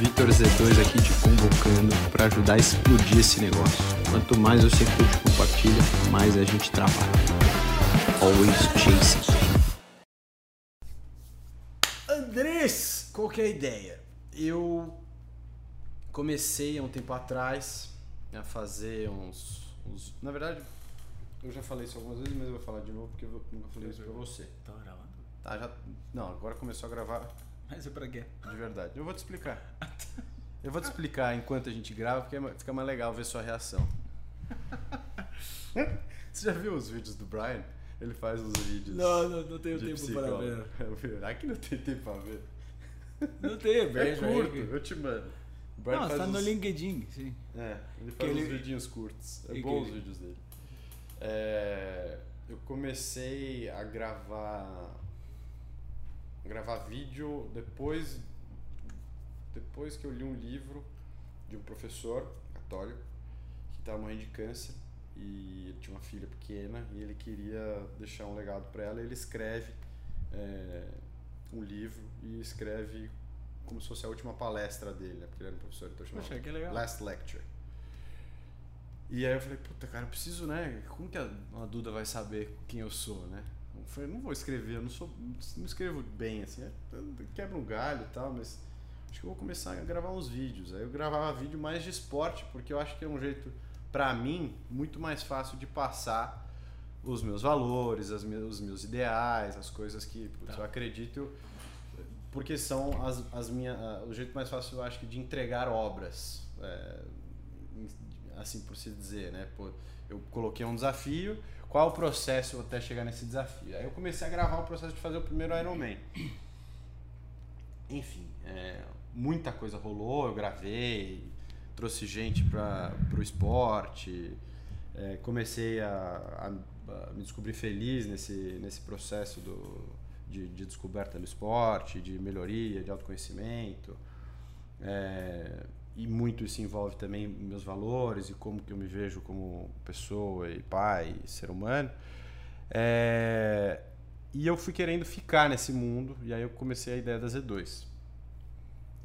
Vitor Z2 aqui te convocando para ajudar a explodir esse negócio. Quanto mais você curte e compartilha, mais a gente trabalha. Always chasing. Andrés, qual que é a ideia? Eu comecei há um tempo atrás a fazer uns, uns- Na verdade, eu já falei isso algumas vezes, mas eu vou falar de novo porque eu nunca falei isso pra você. Tá gravando? Tá, já. Não, agora começou a gravar Mas é pra quê? de verdade. Eu vou te explicar. Eu vou te explicar enquanto a gente grava, porque é fica mais legal ver sua reação. Você já viu os vídeos do Brian? Ele faz uns vídeos. Não, não, não tenho tempo psicólogo. para ver. Aqui não tem tempo pra ver. Não tenho, É vejo curto, aí. eu te mando. O Brian Não, faz tá no LinkedIn, sim. É, ele Que faz ele- uns vidinhos curtos. É E bom os vídeos dele. É, eu comecei a gravar gravar vídeo depois depois que eu li um livro de um professor católico que estava morrendo de câncer e ele tinha uma filha pequena e ele queria deixar um legado para ela. Ele escreve é, um livro e escreve como se fosse a última palestra dele, né? porque ele era um professor, então chamava Poxa, que legal. Last Lecture. E aí eu falei, puta, cara, eu preciso, né? Como que a, a Duda vai saber quem eu sou, né? Falei, não vou escrever, eu não sou. não escrevo bem, assim, é, eu quebro um galho e tal, mas acho que eu vou começar a gravar uns vídeos. Aí eu gravava vídeo mais de esporte, porque eu acho que é um jeito, pra mim, muito mais fácil de passar os meus valores, as meus, os meus ideais, as coisas que putz, Tá. eu acredito, porque são as, as minhas, o jeito mais fácil, eu acho que, de entregar obras. é, assim por se dizer, né? Pô, eu coloquei um desafio, qual o processo até chegar nesse desafio? Aí eu comecei a gravar o processo de fazer o primeiro Iron Man. Enfim, é, muita coisa rolou, eu gravei, trouxe gente para o esporte, é, comecei a, a- a me descobrir feliz nesse, nesse processo do, de, de descoberta do esporte, de melhoria, de autoconhecimento. É, e muito isso envolve também meus valores e como que eu me vejo como pessoa e pai, e ser humano. É, e eu fui querendo ficar nesse mundo e aí eu comecei a ideia da Z2.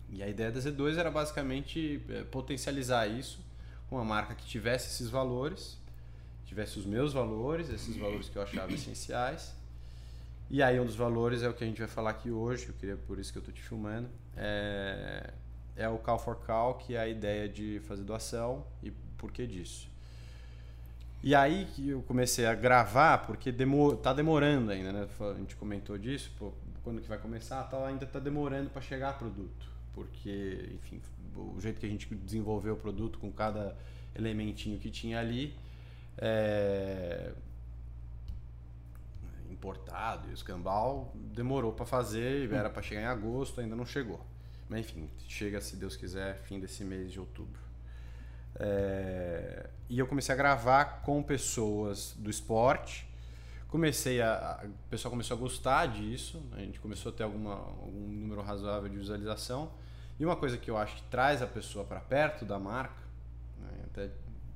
E a ideia da Z2 era basicamente é, potencializar isso uma marca que tivesse esses valores, tivesse os meus valores, esses valores que eu achava essenciais. E aí um dos valores é o que a gente vai falar aqui hoje, eu queria por isso que eu estou te filmando. É, é o Call for Call, que é a ideia de fazer doação e por que disso. E aí que eu comecei a gravar, porque demo, tá demorando ainda, né? A gente comentou disso, pô, quando que vai começar, tal, ainda tá demorando para chegar produto. Porque, enfim, o jeito que a gente desenvolveu o produto com cada elementinho que tinha ali, é, importado e escambau demorou para fazer, era para chegar em agosto, ainda não chegou. Mas enfim, chega se Deus quiser, fim desse mês de outubro. É, e eu comecei a gravar com pessoas do esporte. Comecei a, o pessoal começou a gostar disso. A gente começou a ter alguma, algum número razoável de visualização. E uma coisa que eu acho que traz a pessoa para perto da marca, né, até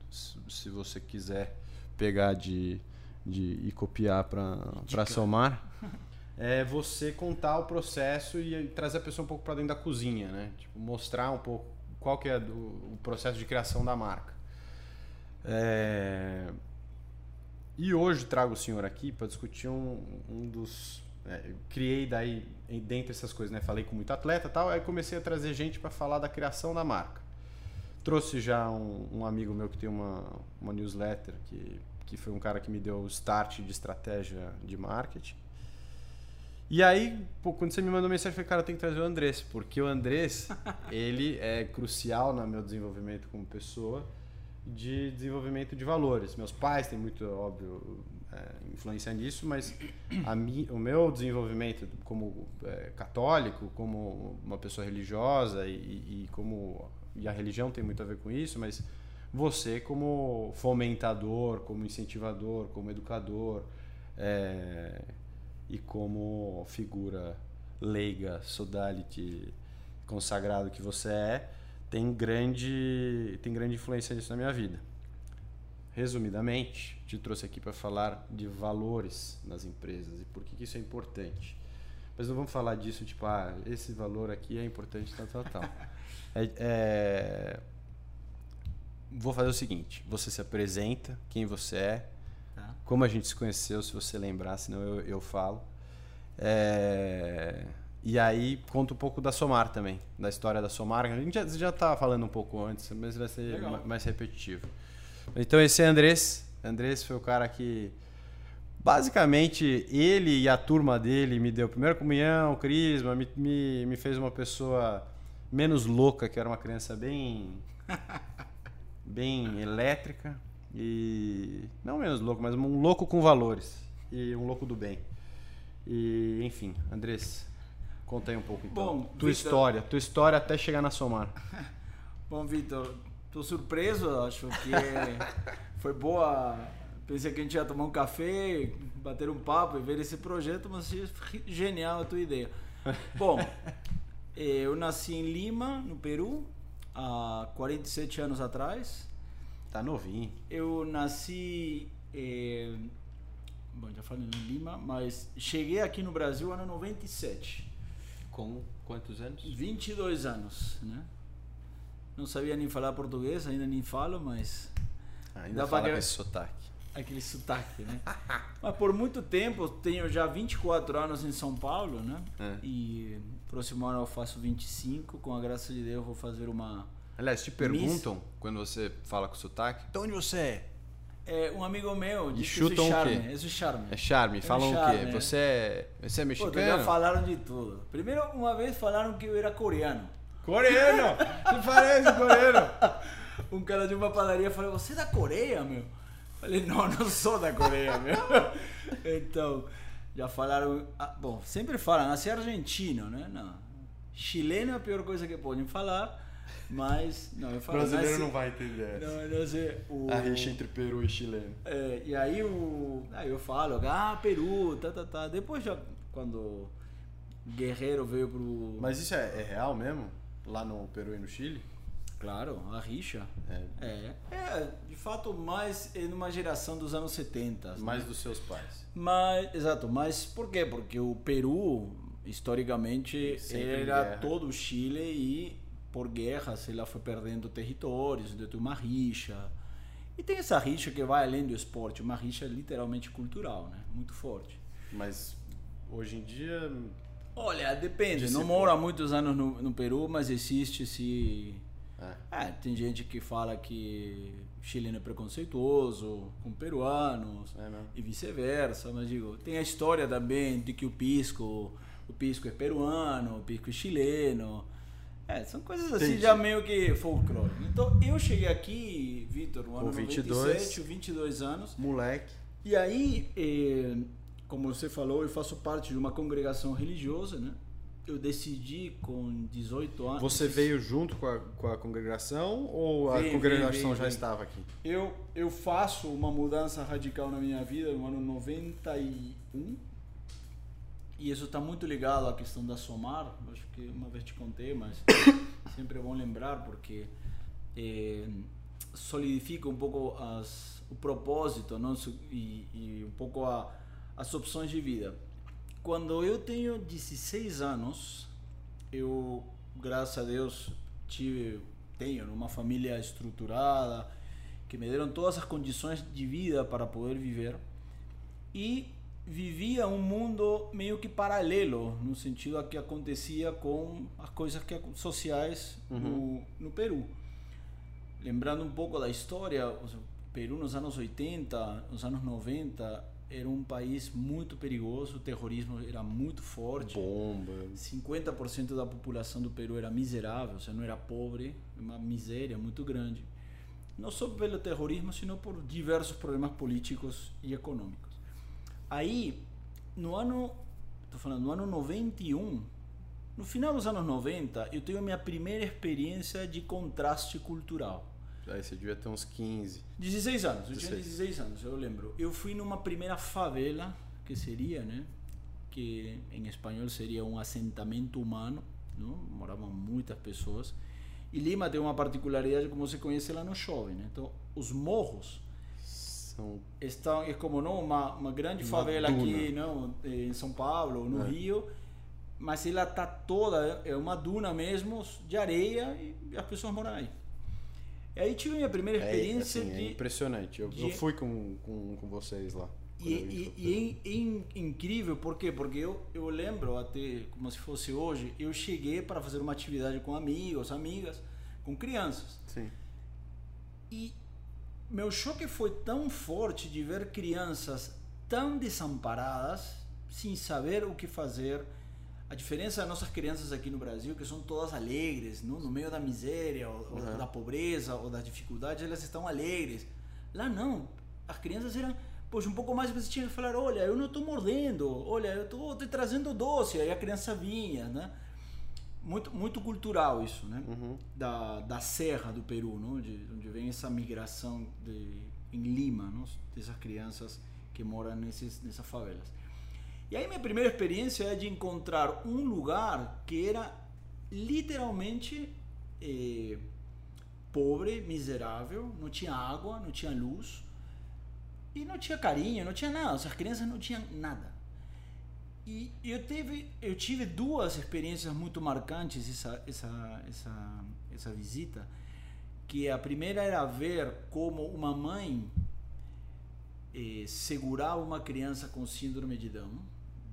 se, se você quiser pegar de, de e copiar para somar, é você contar o processo e trazer a pessoa um pouco para dentro da cozinha, né? Tipo, mostrar um pouco qual que é do- o processo de criação da marca. É, E hoje trago o senhor aqui para discutir um, um dos. é, eu criei daí, dentre essas coisas, né? Falei com muito atleta e tal, aí comecei a trazer gente para falar da criação da marca. Trouxe já um, um amigo meu que tem uma, uma newsletter, que, que foi um cara que me deu o start de estratégia de marketing. E aí, pô, quando você me mandou mensagem, eu falei, cara, eu tenho que trazer o Andrés, porque o Andrés, ele é crucial no meu desenvolvimento como pessoa, de desenvolvimento de valores. Meus pais têm muito, óbvio, é, influência nisso, mas a mi, o meu desenvolvimento como é, católico, como uma pessoa religiosa e- e como e a religião tem muito a ver com isso, mas você como fomentador, como incentivador, como educador é, e como figura leiga, sodality, consagrado que você é, tem grande, tem grande influência nisso na minha vida. Resumidamente, te trouxe aqui para falar de valores nas empresas e por que que isso é importante. Mas não vamos falar disso, tipo, ah, esse valor aqui é importante, tal, tal, tal. É, é, Vou fazer o seguinte: você se apresenta, quem você é. Como a gente se conheceu, se você lembrar, senão eu, eu falo. É, E aí conta um pouco da Somar também, da história da Somar. A gente já, já tá falando um pouco antes, mas vai ser Legal. ma- mais repetitivo. Então esse é Andrés. Andrés foi o cara que basicamente ele e a turma dele me deu primeira comunhão, crisma, me, me, me fez uma pessoa menos louca, que era uma criança bem bem elétrica e não menos louco, mas um louco com valores e um louco do bem. E enfim, Andrés, conta aí um pouco então. Bom, tua Vitor- história, tua história até chegar na Somar. Bom, Vitor, tô surpreso, acho que foi boa. Pensei que a gente ia tomar um café, bater um papo e ver esse projeto, mas genial a tua ideia. Bom, eh, eu nasci em Lima, no Peru, há 47 anos atrás. Tá novinho. Eu nasci. eh, bom, já falei em Lima, mas cheguei aqui no Brasil ano 97. Com quantos anos? 22 anos, né? Não sabia nem falar português, ainda nem falo, mas Ainda Dá fala pra- com esse sotaque. aquele sotaque, né? mas por muito tempo, tenho já 24 anos em São Paulo, né? É. E próximo ano eu faço 25, com a graça de Deus eu vou fazer uma... Aliás, te perguntam quando você fala com sotaque, de onde você é? É, um amigo meu E que chutam isso o é quê? charme, é charme. É charme, falam charme, o quê? é. Você é, você é Pô, mexicano? já falaram de tudo. Primeiro, uma vez falaram que eu era coreano. Coreano! Não parece coreano! Um cara de uma padaria falou: Você é da Coreia, meu? Falei: Não, não sou da Coreia, meu. Então, já falaram. ah, bom, sempre falam, nasci argentino, né? Não. Chileno é a pior coisa que podem falar, mas. Não, eu falo. Brasileiro nasci- não vai entender. Não, sei. O, A rixa entre Peru e chileno. é, e aí, o, aí eu falo: Ah, Peru, tá, tá, tá. Depois, já, quando Guerreiro veio pro. Mas isso é, é real mesmo? Lá no Peru e no Chile? Claro, a rixa. É. É, é, de fato, mais é numa geração dos anos 70. né? Mais dos seus pais. Mas, exato, mas por quê? Porque o Peru, historicamente, Sempre em era guerra. todo o Chile e por guerras ela foi perdendo territórios, deu uma rixa. E tem essa rixa que vai além do esporte, uma rixa literalmente cultural, né? Muito forte. Mas hoje em dia. Olha, depende. Não moro há muitos anos no, no Peru, mas existe esse É. É, tem gente que fala que chileno é preconceituoso com peruanos É e vice-versa, mas digo, tem a história também de que o pisco, o pisco é peruano, o pisco é chileno. É, são coisas assim Entendi. já meio que folclore. Então, eu cheguei aqui, Vitor, no ano Com 22. 97, 22 anos, Moleque. e aí, eh, como você falou, eu faço parte de uma congregação religiosa, né? Eu decidi com 18 anos. Você veio junto com a, com a congregação ou a Vim, congregação vim, vim, já estava aqui? Eu, eu faço uma mudança radical na minha vida no ano 91. E isso está muito ligado à questão da Somar. Acho que uma vez te contei, mas sempre é bom lembrar porque eh, solidifica um pouco as, o propósito não? E, e um pouco a, as opções de vida. Quando eu tenho 16 anos, eu, graças a Deus, tive, tenho uma família estruturada, que me deram todas as condições de vida para poder viver. E vivia um mundo meio que paralelo, no sentido a que acontecia com as coisas que, sociais no, no Peru. Lembrando um pouco da história, o Peru nos anos 80, nos anos 90, era um país muito perigoso, o terrorismo era muito forte. Bomba. 50% da população do Peru era miserável, ou seja, não era pobre, uma miséria muito grande. Não só pelo terrorismo, sino por diversos problemas políticos e econômicos. Aí, no ano, estou falando, no ano 91, no final dos anos 90, eu tenho a minha primeira experiência de contraste cultural. Aí você devia ter uns 15. 16 anos, eu tinha 16. 16 anos, eu lembro. Eu fui numa primeira favela, que seria, né? Que em espanhol seria um assentamento humano, não? moravam muitas pessoas. E Lima tem uma particularidade, como você conhece lá no chove, né? Então, os morros São. estão, é como não, uma, uma grande Uma favela duna. aqui não, em São Paulo, no É. Rio, mas ela tá toda, é uma duna mesmo de areia e as pessoas moram aí. Aí tive minha primeira É, experiência assim, é de. impressionante. Eu, de- eu fui com, com, com vocês lá. E, e, e é in- incrível, por quê? Porque eu, eu lembro até como se fosse hoje, eu cheguei para fazer uma atividade com amigos, amigas, com crianças. Sim. E meu choque foi tão forte de ver crianças tão desamparadas, sem saber o que fazer. A diferença das nossas crianças aqui no Brasil, que são todas alegres, no, no meio da miséria, ou, ou Uhum. da pobreza, ou das dificuldades, elas estão alegres. Lá não. As crianças eram, poxa, um pouco mais você tinha que falar, olha, eu não estou mordendo, olha, eu estou te trazendo doce. Aí a criança vinha, né? Muito, muito cultural isso, né? Uhum. da, da serra do Peru, não? Onde, onde vem essa migração de, em Lima, não? dessas crianças que moram nesses, nessas favelas. E aí minha primeira experiência é de encontrar um lugar que era literalmente eh, pobre, miserável, não tinha água, não tinha luz e não tinha carinho, não tinha nada. Essas crianças não tinham nada. E eu tive, eu tive duas experiências muito marcantes essa, essa, essa, essa visita. Que a primeira era ver como uma mãe eh, segurava uma criança com síndrome de Down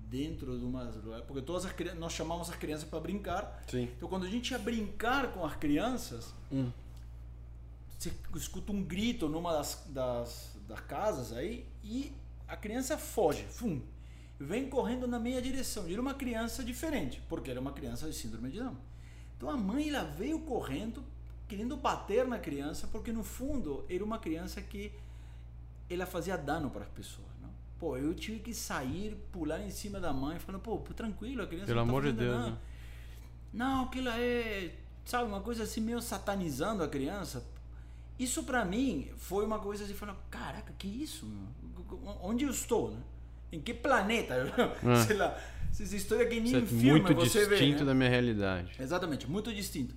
dentro de uma porque todas as crianças nós chamamos as crianças para brincar Sim. então quando a gente ia brincar com as crianças Hum. você escuta um grito numa das, das, das casas aí e a criança foge, fum, vem correndo na minha direção. E era uma criança diferente, porque era uma criança de síndrome de Down. Então a mãe ela veio correndo, querendo bater na criança, porque no fundo era uma criança que ela fazia dano para as pessoas. Não? Pô, eu tive que sair, pular em cima da mãe, falando, pô, tranquilo, a criança Pelo não tá amor de Deus, nada. né? Não, que ela é, sabe, uma coisa assim meio satanizando a criança. Isso pra mim foi uma coisa assim, falando, caraca, que isso? Onde eu estou, né? Em que planeta? Sei lá, essa história que nem Isso é filme muito você vê, distinto né? da minha realidade. Exatamente, muito distinto.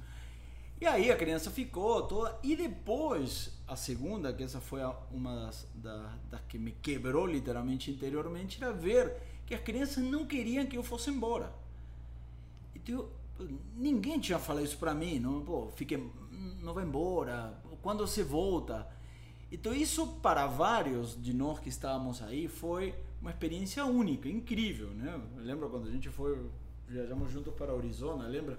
E aí a criança ficou toda. E depois, a segunda, que essa foi uma das, da- que me quebrou literalmente interiormente, era ver que as crianças não queriam que eu fosse embora. Então, ninguém tinha falado isso pra mim, não, pô, fique, não vai embora, quando você volta. Então isso para vários de nós que estávamos aí foi uma experiência única, incrível, né? Eu lembro quando a gente foi, viajamos juntos para Arizona, lembra?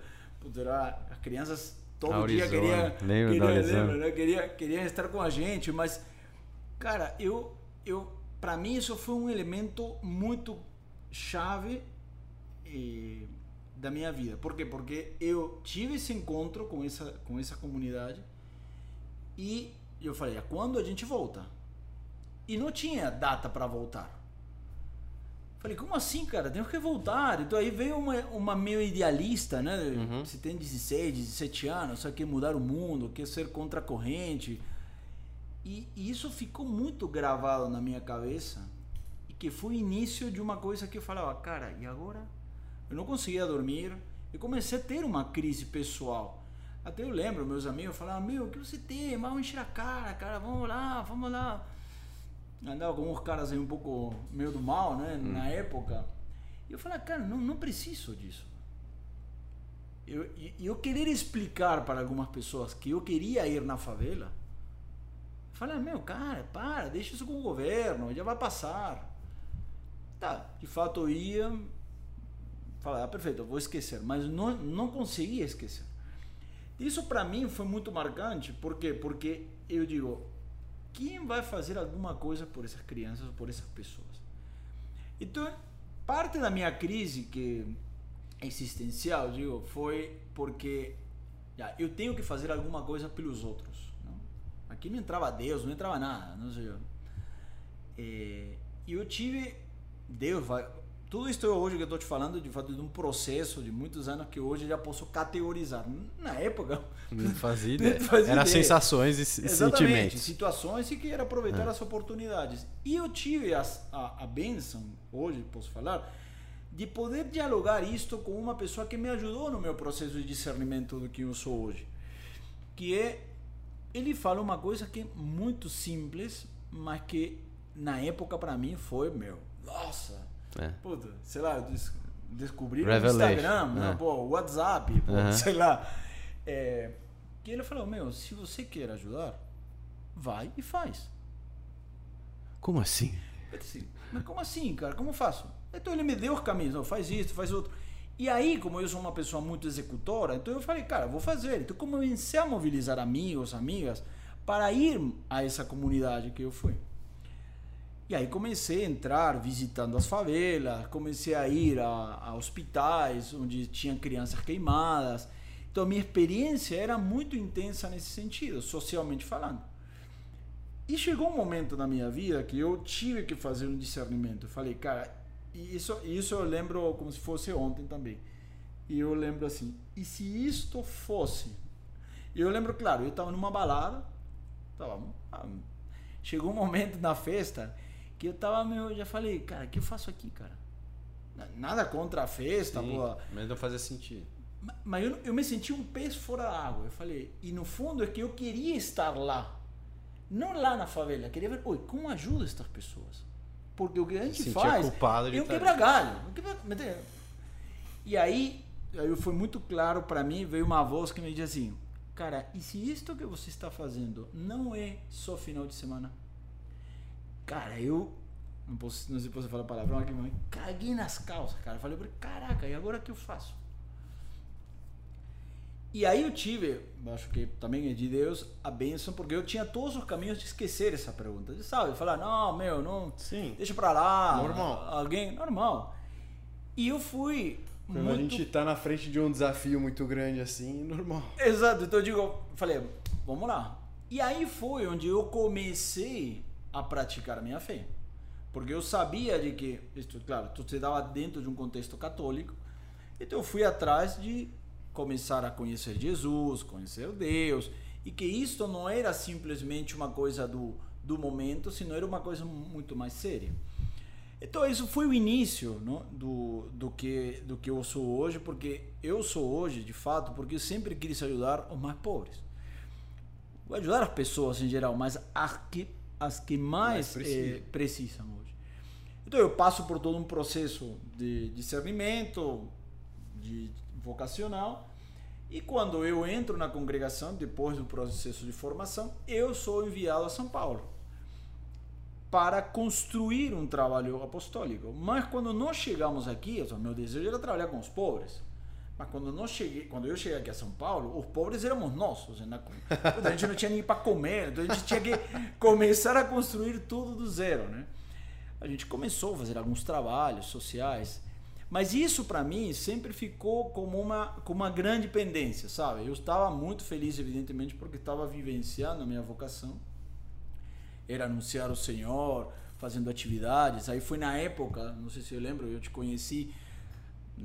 Era- as crianças todo dia Arizona, da queriam, Arizona. lembra, né? queria, queriam estar com a gente, mas cara, eu, eu para mim isso foi um elemento muito chave eh, da minha vida. Por quê? Porque eu tive esse encontro com essa, com essa comunidade e eu falei, "Ah, quando a gente volta? E não tinha data para voltar. Falei, como assim, cara? Temos que voltar. Então aí veio uma, uma meio idealista, né? Uhum. Você tem 16, 17 anos, só quer mudar o mundo, quer ser contra a corrente. E, e isso ficou muito gravado na minha cabeça. E que foi o início de uma coisa que eu falava, cara, e agora? Eu não conseguia dormir. Eu comecei a ter uma crise pessoal. Até eu lembro, meus amigos falavam, meu, o que você tem? Vamos encher a cara, cara, vamos lá, vamos lá. Andava com uns caras aí um pouco meio do mal, né, na época. E eu falava, cara, não, não preciso disso. Eu, eu querer explicar para algumas pessoas que eu queria ir na favela, Fala, meu, cara, para, deixa isso com o governo, já vai passar. Tá, de fato eu ia. Falar, ah, perfeito, eu vou esquecer. Mas não, não conseguia esquecer. Isso para mim foi muito marcante, por quê? Porque eu digo, quem vai fazer alguma coisa por essas crianças, por essas pessoas? Então, parte da minha crise que é existencial, digo, foi porque já, eu tenho que fazer alguma coisa pelos outros. Não? Aqui não entrava Deus, não entrava nada, não sei. É, E eu tive Deus vai tudo isso hoje que eu estou te falando de fato de um processo de muitos anos que hoje já posso categorizar. Na época Não fazia Não fazia Era ideia. sensações e Exatamente, sentimentos. situações e que era aproveitar É. as oportunidades. E eu tive as, a, a benção, hoje posso falar, de poder dialogar isto com uma pessoa que me ajudou no meu processo de discernimento do que eu sou hoje. Que é, ele fala uma coisa que é muito simples, mas que na época para mim foi, meu, nossa, É. Puta, sei lá, eu disse, descobrir o Revelation, Instagram, é. pô, WhatsApp, pô, sei lá. É, e ele falou, meu, se você quer ajudar, vai e faz. Como assim? Eu disse, mas como assim, cara? Como eu faço? Então ele me deu os caminhos, faz isso, faz outro. E aí, como eu sou uma pessoa muito executora, então eu falei, cara, vou fazer. Então comecei a mobilizar amigos, amigas, para ir a essa comunidade que eu fui. E aí comecei a entrar visitando as favelas, comecei a ir a, a hospitais onde tinha crianças queimadas. Então minha experiência era muito intensa nesse sentido, socialmente falando. E chegou um momento na minha vida que eu tive que fazer um discernimento. Eu falei, cara, isso, isso eu lembro como se fosse ontem também. E eu lembro assim, e se isto fosse? E eu lembro, claro, eu estava numa balada, tava, ah, chegou um momento na festa que eu tava meio, já falei, cara, o que eu faço aqui, cara? Na- Nada contra a festa, Sim, boa. mas não fazia sentido. Ma- Mas eu, eu me senti um peixe fora da água. Eu falei, e no fundo é que eu queria estar lá. Não lá na favela. Eu queria ver, oi, como ajuda essas pessoas? Porque o que a gente faz culpado de é um quebra-galho. E aí, aí foi muito claro para mim, veio uma voz que me dizia assim, cara, e se isto que você está fazendo não é só final de semana? Cara, eu não, posso, não sei se posso falar palavrão aqui, mas caguei nas calças, cara. Falei, caraca, e agora o que eu faço? E aí eu tive, acho que também é de Deus, a bênção, porque eu tinha todos os caminhos de esquecer essa pergunta. De, sabe? Falar, não, meu, não. Sim. Deixa pra lá. Normal. Alguém. Normal. E eu fui. Quando muito... a gente tá na frente de um desafio muito grande assim, normal. Exato, então eu digo, falei, vamos lá. E aí foi onde eu comecei a praticar a minha fé. Porque eu sabia de que, isto, claro, tu estava dentro de um contexto católico, então eu fui atrás de começar a conhecer Jesus, conhecer Deus, e que isto não era simplesmente uma coisa do, do momento, sino era uma coisa muito mais séria. Então isso foi o início não, do, do, que, do que eu sou hoje, porque eu sou hoje, de fato, porque eu sempre quis ajudar os mais pobres. Vou ajudar as pessoas em geral, mas as que, as que mais, Mais precisam. eh, precisam hoje. Então eu passo por todo um processo de discernimento, de vocacional, e quando eu entro na congregação, depois do processo de formação, eu sou enviado a São Paulo para construir um trabalho apostólico. Mas quando nós chegamos aqui, meu desejo era trabalhar com os pobres. Mas quando, nós cheguei, quando eu cheguei aqui a São Paulo, os pobres éramos nós. ou seja, na- a gente não tinha nem para comer, então a gente tinha que começar a construir tudo do zero. Né? A gente começou a fazer alguns trabalhos sociais, mas isso para mim sempre ficou como uma, como uma grande pendência, sabe? Eu estava muito feliz, evidentemente, porque estava vivenciando a minha vocação era anunciar o Senhor, fazendo atividades. Aí foi na época, não sei se eu lembro, eu te conheci.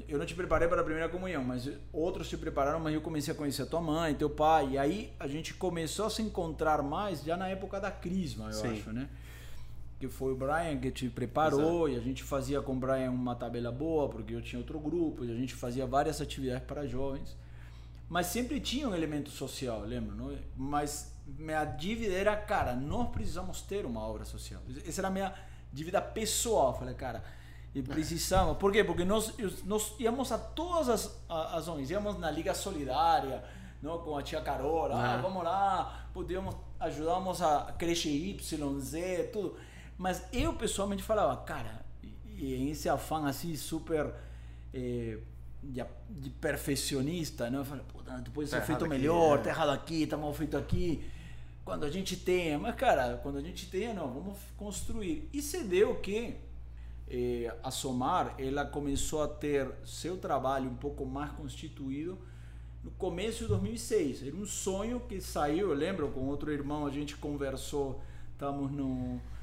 Eu não te preparei para a primeira comunhão, mas outros te prepararam, mas eu comecei a conhecer a tua mãe, teu pai. E aí a gente começou a se encontrar mais já na época da Crisma, eu Sim. acho, né? Que foi o Brian que te preparou e a gente fazia com o Brian uma tabela boa, porque eu tinha outro grupo, e a gente fazia várias atividades para jovens. Mas sempre tinha um elemento social, lembra? Não? Mas minha dívida era, cara, nós precisamos ter uma obra social. Essa era a minha dívida pessoal. Eu Falei, cara, e precisamos. Por quê? Porque nós, nós íamos a todas as ações. Íamos na Liga Solidária, não? com a tia Carola. Ah, vamos lá, podíamos, ajudamos a creche Y, Z, tudo. Mas eu pessoalmente falava, cara, e, esse afã assim super. eh, de, de perfeccionista, né? Eu falei, puta, depois Tá ser feito errado aqui, melhor, é. tá errado aqui, tá mal feito aqui. Quando a gente tenha, mas cara, quando a gente tenha, não, vamos construir. E se deu que eh, a Somar, ela começou a ter seu trabalho um pouco mais constituído no começo de 2006. Era um sonho que saiu, eu lembro, com outro irmão, a gente conversou, estávamos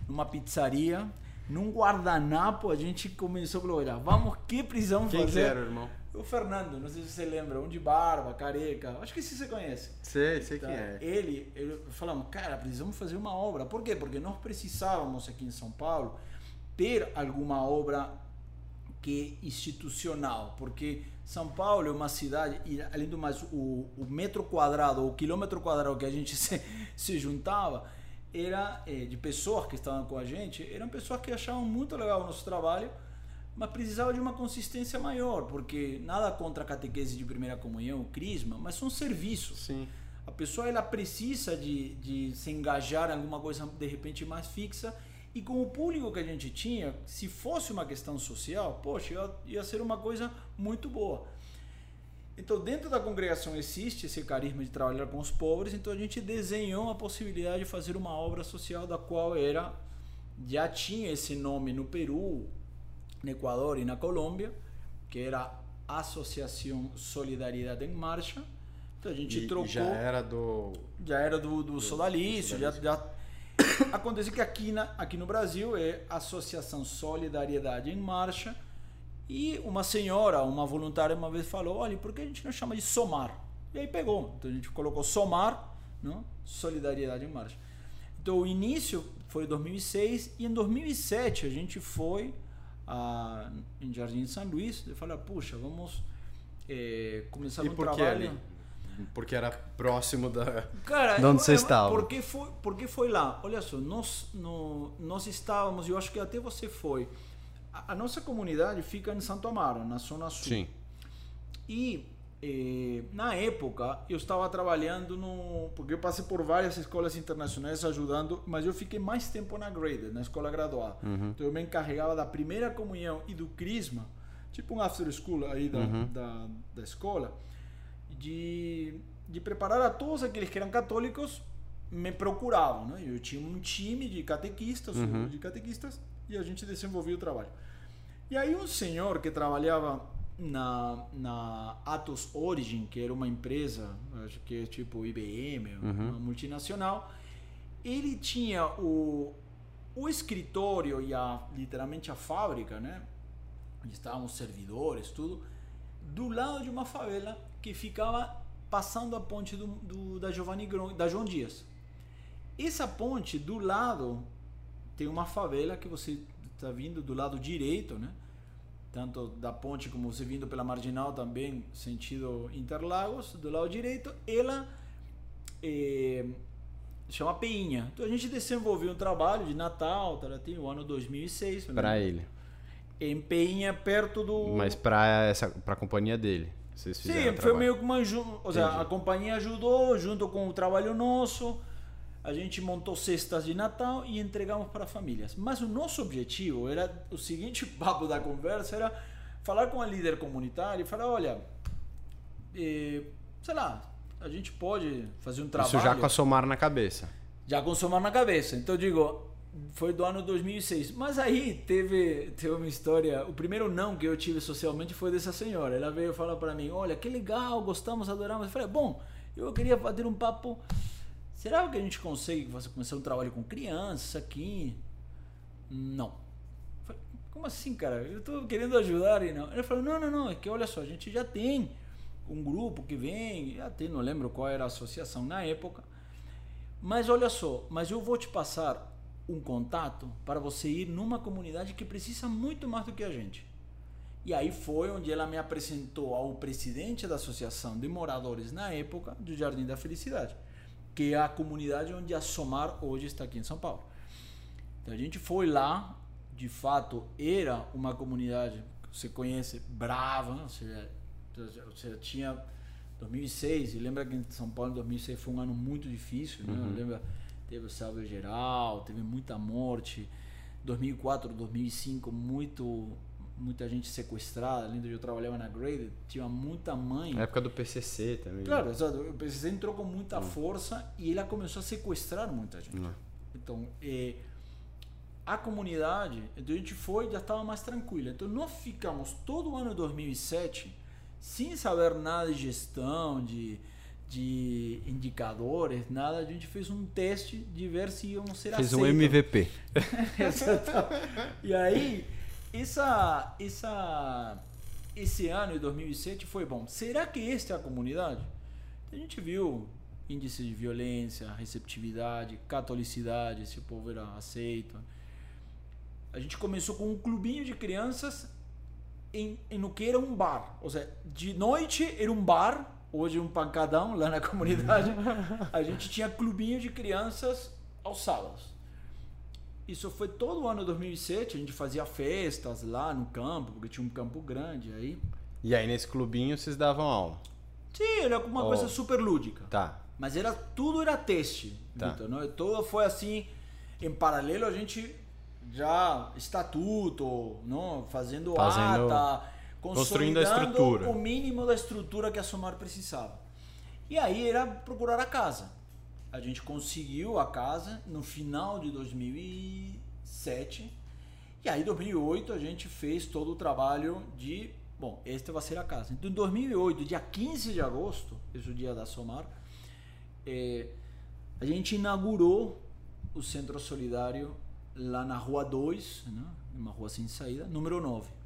numa pizzaria, num guardanapo, a gente começou a falar, olha, vamos, que Quem que fazer? era, irmão? O Fernando, não sei se você lembra, um de barba, careca, acho que sim você conhece. Sei, sei Tá? quem é. Ele, ele falamos, cara, precisamos fazer uma obra. Por quê? Porque nós precisávamos aqui em São Paulo ter alguma obra que é institucional, porque São Paulo é uma cidade e além do mais o, o metro quadrado, o quilômetro quadrado que a gente se, se juntava era eh, de pessoas que estavam com a gente, eram pessoas que achavam muito legal o nosso trabalho, mas precisava de uma consistência maior, porque nada contra a catequese de primeira comunhão, o crisma, mas são serviços. Sim. A pessoa ela precisa de, de se engajar em alguma coisa de repente mais fixa e com o público que a gente tinha, se fosse uma questão social, poxa, ia, ia ser uma coisa muito boa. Então, dentro da congregação existe esse carisma de trabalhar com os pobres, então a gente desenhou a possibilidade de fazer uma obra social da qual era já tinha esse nome no Peru, no Equador e na Colômbia, que era Associação Solidariedade em Marcha. Então a gente E, trocou já era do. já era do, do Sodalício, já, já... Acontece que aqui, na, aqui no Brasil é Associação Solidariedade em Marcha e uma senhora, uma voluntária uma vez falou, olha, por que a gente não chama de Somar? E aí pegou, então a gente colocou Somar, não? Solidariedade em Marcha. Então o início foi em 2006 e em 2007 a gente foi a, em Jardim de São Luís e falou, puxa, vamos eh, começar E um trabalho... ali? Porque era próximo da. Cara, De onde você estava? Por que foi, por que foi lá? Olha só, nós, no, nós estávamos, eu acho que até você foi. A, a nossa comunidade fica em Santo Amaro, na Zona Sul. Sim. E eh, na época eu estava trabalhando no. Porque eu passei por várias escolas internacionais ajudando, mas eu fiquei mais tempo na Graded, na escola graduada. Então eu me encarregava da primeira comunhão e do Crisma, tipo um after school aí da, da, da escola, de, de preparar a todos aqueles que eram católicos me procuravam. Né? Eu tinha um time de catequistas, um de catequistas, e a gente desenvolvia o trabalho. E aí um senhor que trabalhava na, na Atos Origin, que era uma empresa, acho que é tipo IBM, uma multinacional, ele tinha o, o escritório e a, literalmente a fábrica, né? Onde estavam os servidores, tudo, do lado de uma favela que ficava passando a ponte do, do- da Giovanni Gron, da João Dias. Essa ponte do lado tem uma favela que você está vindo do lado direito, né? Tanto da ponte como você vindo pela marginal também, sentido Interlagos, do lado direito, ela eh, chama Peinha. Então a gente desenvolveu um trabalho de Natal, tá, tem o ano 2006, né? Pra ele. em Peinha, perto do. Mas pra, essa, pra companhia dele. Vocês Sim, foi meio que uma. Ou seja, a companhia ajudou junto com o trabalho nosso. A gente montou cestas de Natal e entregamos para famílias. Mas o nosso objetivo era o seguinte papo da conversa era falar com a líder comunitária e falar, olha, eh, sei lá, a gente pode fazer um trabalho Isso já com a Somar na cabeça. já com somar na cabeça. Então eu digo, foi do ano 2006. Mas aí teve, teve uma história. O primeiro não que eu tive socialmente foi dessa senhora. Ela veio falar para mim: Olha, que legal, gostamos, adoramos. Eu falei: Bom, eu queria bater um papo. Será que a gente consegue fazer- começar um trabalho com crianças aqui? Não. Eu falei, Como assim, cara? Eu estou querendo ajudar e não. Ela falou: Não, não, não. É que olha só, a gente já tem um grupo que vem, tem, não lembro qual era a associação na época. Mas olha só, mas eu vou te passar um contato para você ir numa comunidade que precisa muito mais do que a gente. E aí foi onde ela me apresentou ao presidente da Associação de Moradores na época do Jardim da Felicidade, que é a comunidade onde a Somar hoje está aqui em São Paulo. Então a gente foi lá, de fato era uma comunidade que você conhece, brava, seja, ou seja, tinha 2006, e lembra que em São Paulo em 2006 foi um ano muito difícil, né? Lembra, teve o salve geral, teve muita morte. 2004, 2005, muito muita gente sequestrada, além de eu trabalhava na Grade, tinha muita mãe. Na época do PCC também. Claro, exato. O PCC entrou com muita força e ele começou a sequestrar muita gente. Hum. Então, eh, a comunidade, então a gente foi já estava mais tranquila. Então, nós ficamos todo o ano de 2007 sem saber nada de gestão, de, de indicadores, nada. A gente fez um teste de ver se íamos ser Fez um aceitos. MVP. E aí, essa, essa, esse ano de 2007 foi bom. Será que esta é a comunidade? A gente viu índice de violência, receptividade, catolicidade, esse povo era aceito. A gente começou com um clubinho de crianças em, em no que era um bar. Ou seja, de noite era um bar, hoje um pancadão lá na comunidade. A gente tinha clubinho de crianças aos sábados. isso foi todo o ano de 2007. A gente fazia festas lá no campo, porque tinha um campo grande aí. E aí nesse clubinho vocês davam aula? Sim, era uma Oh. coisa super lúdica. Tá. Mas era tudo era teste, Tá. Vitor, não? Tudo foi assim, em paralelo a gente já estatuto, não, fazendo, Fazendo- ata, construindo a estrutura. o mínimo da estrutura que a Somar precisava. E aí era procurar a casa. A gente conseguiu a casa no final de 2007. E aí, em 2008, a gente fez todo o trabalho de. Bom, esta vai ser a casa. Então, em 2008, dia 15 de agosto, esse é o dia da Somar, eh, a gente inaugurou o Centro Solidário lá na Rua 2, né? uma rua sem saída, número 9.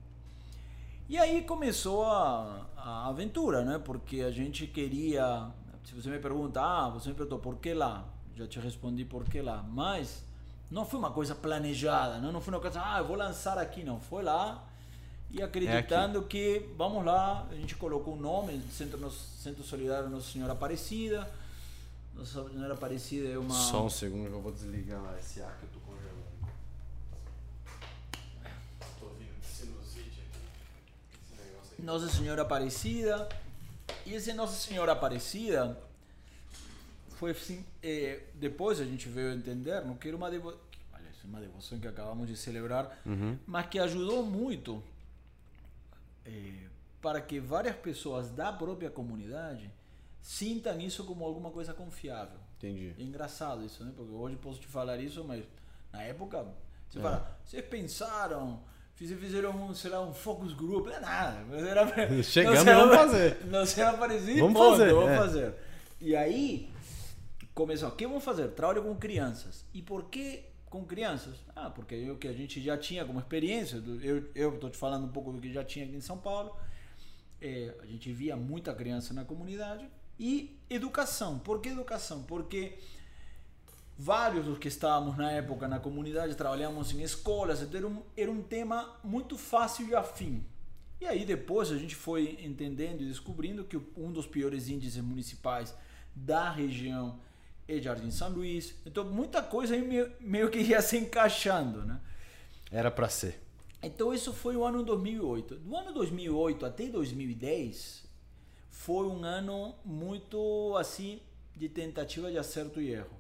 E aí começou a, a aventura, né? Porque a gente queria. Se você me pergunta, ah, você me perguntou por que lá? Já te respondi por que lá. Mas não foi uma coisa planejada, não, não foi uma coisa, ah, eu vou lançar aqui, não. Foi lá e acreditando que, vamos lá, a gente colocou o nome, Centro, Centro Solidário Nossa Senhora Aparecida. Nossa Senhora Aparecida é uma. Só um segundo que eu vou desligar esse ar que eu. Tô ouvindo sinusite aqui. Esse negócio aqui. Nossa Senhora Aparecida. E esse Nossa Senhora Aparecida foi assim. eh, depois a gente veio entender não, que era uma devoção. Uma devoção que acabamos de celebrar, mas que ajudou muito eh, para que várias pessoas da própria comunidade sintam isso como alguma coisa confiável. Entendi. É engraçado isso, né? Porque hoje posso te falar isso, mas na época É. você fala, vocês pensaram, fiz- fizeram um, sei lá, um focus group, não é nada. mas Era, Chegamos, não vamos fazer. Não sei aparecer, Vamos ponto, fazer, vamos é. fazer. E aí começou, o que vamos fazer? Trabalho com crianças. E por que com crianças? Ah, porque o que a gente já tinha como experiência, eu eu estou te falando um pouco do que já tinha aqui em São Paulo. É, a gente via muita criança na comunidade e educação. Por que educação? Porque vários dos que estávamos na época na comunidade trabalhamos em escolas, então era um, era um tema muito fácil e afim. E aí depois a gente foi entendendo e descobrindo que um dos piores índices municipais da região é Jardim São Luís. Então muita coisa aí meio, meio que ia se encaixando, né? Era pra ser. Então isso foi o ano 2008. Do ano 2008 até 2010 foi um ano muito assim de tentativa de acerto e erro.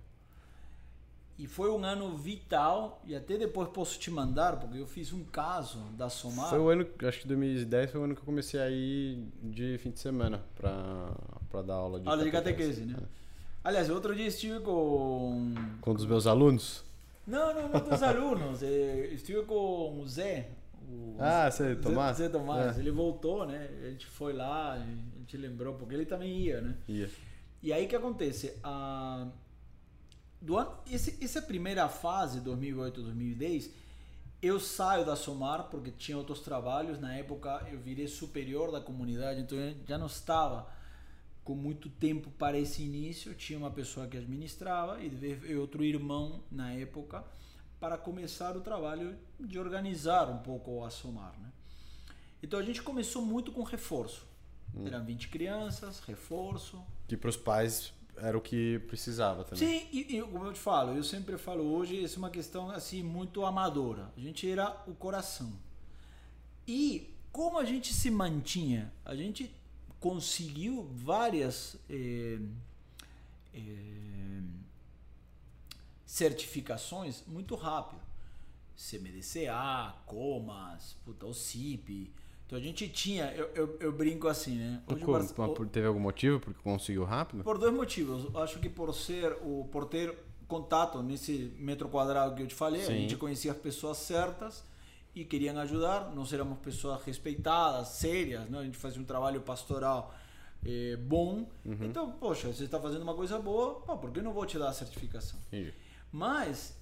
E foi um ano vital e até depois posso te mandar porque eu fiz um caso da Somar. Foi o ano, acho que 2010 foi o ano que eu comecei a ir de fim de semana pra dar aula de Aula de catequese, né? Aliás, outro dia estive com Com um dos meus alunos? Não, não, não dos alunos. eh, Estive com o Zé. O Ah, Zé Tomás? Zé Tomás. É. Ele voltou, né? A gente foi lá, a gente lembrou, porque ele também ia, né? Ia. E aí o que acontece? A, do ano, esse, essa primeira fase, 2008, 2010, eu saio da Somar porque tinha outros trabalhos. Na época eu virei superior da comunidade, então eu já não estava com muito tempo para esse início. Tinha uma pessoa que administrava e outro irmão na época para começar o trabalho de organizar um pouco a Somar. Né? Então a gente começou muito com reforço. Eram 20 crianças, reforço, Que pros pais era o que precisava também. Sim, e, e como eu te falo, eu sempre falo hoje, isso é uma questão assim muito amadora. A gente era o coração. E como a gente se mantinha, a gente conseguiu várias eh, eh, certificações muito rápido. CMDCA, Comas, puta, OCIP. Então a gente tinha, eu, eu, eu brinco assim, né? Hoje o por- Teve algum motivo porque conseguiu rápido? por dois motivos. Acho que por ser o por ter contato nesse metro quadrado que eu te falei, a Sim. gente conhecia as pessoas certas e queriam ajudar. Nós éramos pessoas respeitadas, sérias, né? A gente fazia um trabalho pastoral eh, bom. Uhum. Então, poxa, você está fazendo uma coisa boa, pô, por que eu não vou te dar a certificação? Entendi. Mas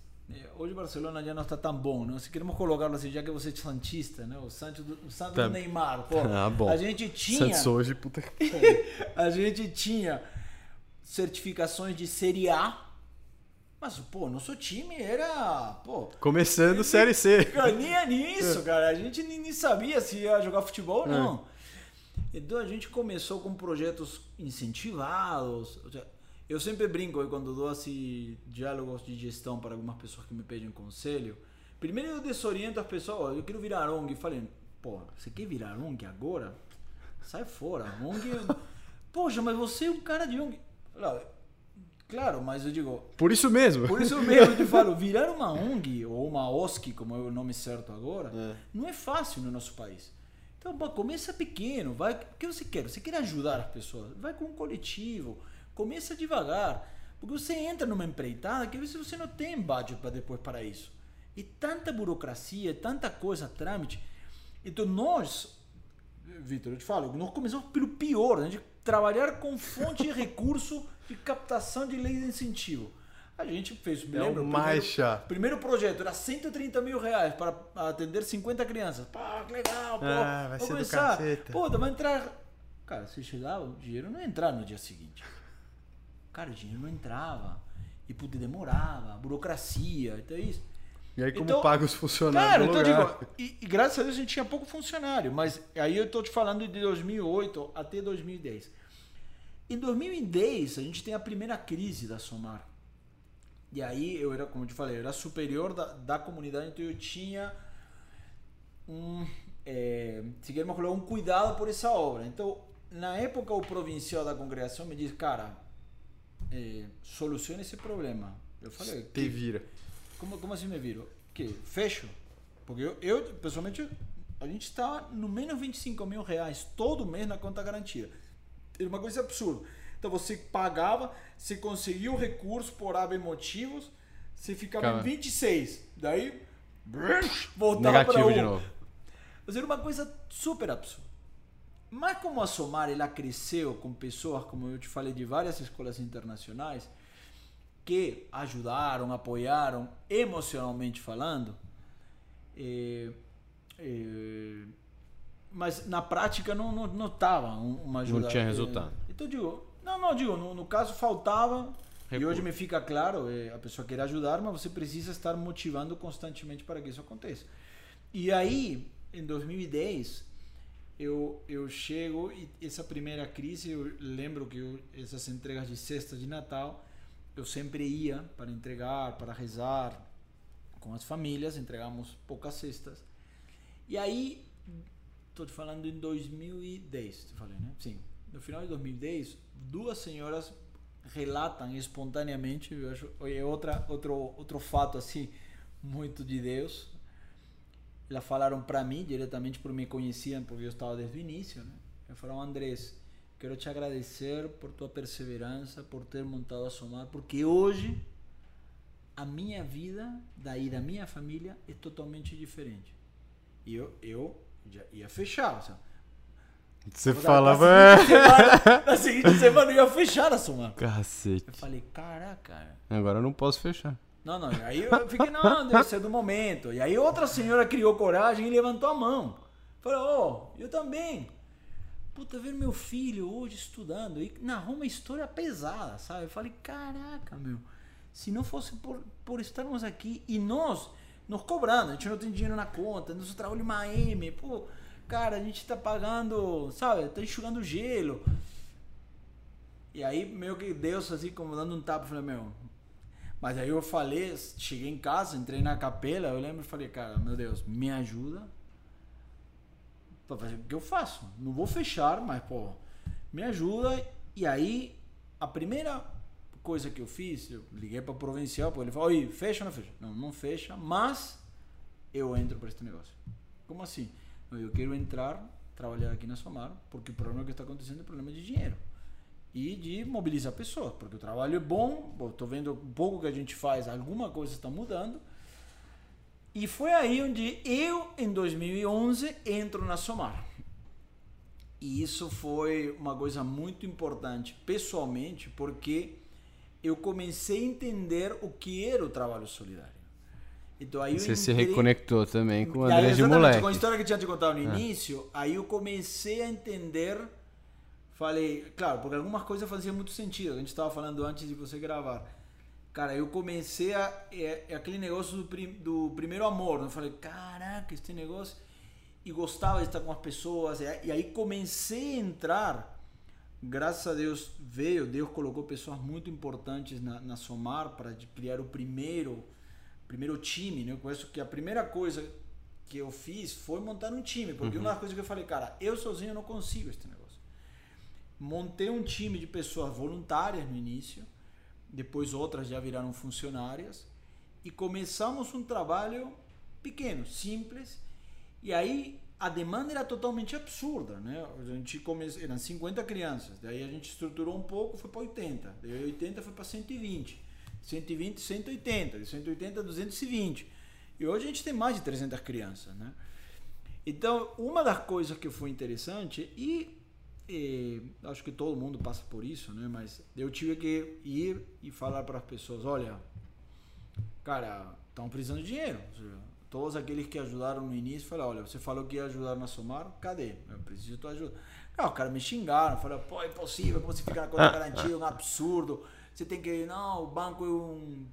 hoje o Barcelona já não está tão bom, né? Se queremos colocá-lo assim, já que você é santista, né? O santo do, o santo Tá. do Neymar, pô. Ah, bom. A gente tinha Santos hoje, puta a gente tinha certificações de Série A, mas, pô, nosso time era, pô, Começando Série C. caninha nisso, cara. A gente nem, nem sabia se ia jogar futebol ou não. Então a gente começou com projetos incentivados. ou seja, Eu sempre brinco quando dou assim, diálogos de gestão para algumas pessoas que me pedem conselho. Primeiro eu desoriento as pessoas, "Ó, eu quero virar ONG. E falei, pô, você quer virar ONG agora? Sai fora, ONG. Poxa, mas você é um cara de ONG. Claro, Claro, mas eu digo, Por isso mesmo. por isso mesmo eu te falo, virar uma ONG ou uma OSC, como é o nome certo agora, É. não é fácil no nosso país. Então, pô, começa pequeno, vai, o que você quer? Você quer ajudar as pessoas, vai com um coletivo, começa devagar, porque você entra numa empreitada que às vezes você não tem budget para depois para isso. E tanta burocracia, tanta coisa, trâmite. Então nós, Vitor, eu te falo, nós começamos pelo pior, a gente trabalhar com fonte de recurso de captação de lei de incentivo. A gente fez, me É o lembro, mais primeiro- chato. Primeiro projeto era 130 mil reais para atender 50 crianças. Pá, que legal, pô. Ah, vai vou ser começar. Pô, vai entrar. Cara, se chegava, o dinheiro não ia entrar no dia seguinte. Cara, o dinheiro não entrava. E puta, demorava, burocracia, então é isso. E aí como Então, paga os funcionários Cara, então lugar? digo, e, e graças a Deus a gente tinha pouco funcionário, mas aí eu tô te falando de 2008 até 2010. Em 2010, a gente tem a primeira crise da Somar. E aí eu era, como eu te falei, eu era superior da, da comunidade, então eu tinha um, é, se queremos colocar, um cuidado por essa obra. Então, na época, o provincial da congregação me disse, cara, é, solucione esse problema. Eu falei, Te "Que- vira. como, como assim me viro? Que? Fecho? Porque eu, eu, pessoalmente, a gente está no menos 25 mil reais todo mês na conta garantida. Era uma coisa absurda. Então você pagava, você conseguia o recurso por AB motivos, você ficava Ficava. em 26. Daí, voltava para um. Mas era uma coisa super absurda. Mas como a Somar ela cresceu com pessoas, como eu te falei, de várias escolas internacionais, que ajudaram, apoiaram, emocionalmente falando, eh, eh, mas na prática não não, não tava um- uma ajuda. tinha eh, resultado. Então eu digo, não, não, digo, no, no caso faltava, e Recurso. hoje me fica claro, eh, a pessoa quer ajudar, mas você precisa estar motivando constantemente para que isso aconteça. E aí, em 2010, eu, eu chego e essa primeira crise, eu lembro que eu, essas entregas de cesta de Natal, eu sempre ia para entregar, para rezar com as famílias, entregamos poucas cestas. E aí, estou te falando em 2010, te falei, né? Sim. No final de 2010, duas senhoras relatam espontaneamente, eu acho, é outra, outro, outro fato assim, muito de Deus, elas falaram para mim diretamente porque me conheciam porque eu estava desde o início né elas falaram Andrés quero te agradecer por tua perseverança por ter montado a Somar porque hoje a minha vida daí da minha família é totalmente diferente e eu eu ia fechar sabe? Você Na falava. seguinte semana- na seguinte semana eu ia fechar a Somar Cacete. eu falei caraca Agora eu não posso fechar. Não, não. Aí eu fiquei, não, deve ser do momento. E aí outra senhora criou coragem e levantou a mão. Falou, oh, eu também. Puta, ver meu filho hoje estudando e narrou uma história pesada, sabe? Eu falei, caraca, meu. Se não fosse por, por estarmos aqui e nós, nós cobrando, a gente não tem dinheiro na conta, nosso trabalho em Miami, pô, cara, a gente tá pagando, sabe? Tá enxugando gelo. E aí, meio que Deus, assim, como dando um tapa, falei, meu, mas aí eu falei, cheguei em casa, entrei na capela, eu lembro e falei, cara, meu Deus, me ajuda pra fazer o que eu faço. Não vou fechar, mas, pô, me ajuda. E aí, a primeira coisa que eu fiz, eu liguei para o provincial, pô, ele falou, oi, fecha ou não fecha? Não, não fecha, mas eu entro para este negócio. Como assim? Eu quero entrar, trabalhar aqui na Somar, porque o problema que está acontecendo é problema de dinheiro e de mobilizar pessoas, porque o trabalho é bom, estou vendo um pouco que a gente faz, alguma coisa está mudando. E foi aí onde eu, em 2011, entro na Somar. E isso foi uma coisa muito importante, pessoalmente, porque eu comecei a entender o que era o trabalho solidário. Então aí Você se entrei- reconectou também com o e aí, André de moleque. Com a história que eu tinha te contado no início, aí eu comecei a entender. Falei, claro, porque algumas coisas faziam muito sentido. A gente estava falando antes de você gravar. Cara, eu comecei a. É, é aquele negócio do, prim- do primeiro amor. né? Eu falei, caraca, este negócio. E gostava de estar com as pessoas. E aí- e aí comecei a entrar graças a Deus veio, Deus colocou pessoas muito importantes na, na Somar para criar o primeiro primeiro time, né? Eu conheço que a primeira coisa que eu fiz foi montar um time, porque uma das coisas que eu falei, cara, eu sozinho não consigo este negócio. Montei um time de pessoas voluntárias no início, depois outras já viraram funcionárias e começamos um trabalho pequeno, simples, e aí a demanda era totalmente absurda, né? A gente começou, eram 50 crianças, daí a gente estruturou um pouco, foi para 80, daí 80 foi para 120, 120, 180, de 180 a 220. E hoje a gente tem mais de 300 crianças, né? Então, uma das coisas que foi interessante e, e acho que todo mundo passa por isso, né? Mas eu tive que ir e falar para as pessoas, olha, cara, estão precisando de dinheiro. Seja, todos aqueles que ajudaram no início, falaram, olha, você falou que ia ajudar na Somar, cadê? Eu preciso de tua ajuda. Não, cara, me xingaram, falaram, pô, é impossível, como você fica na conta garantida, é um absurdo. Você tem que, não, o banco é um...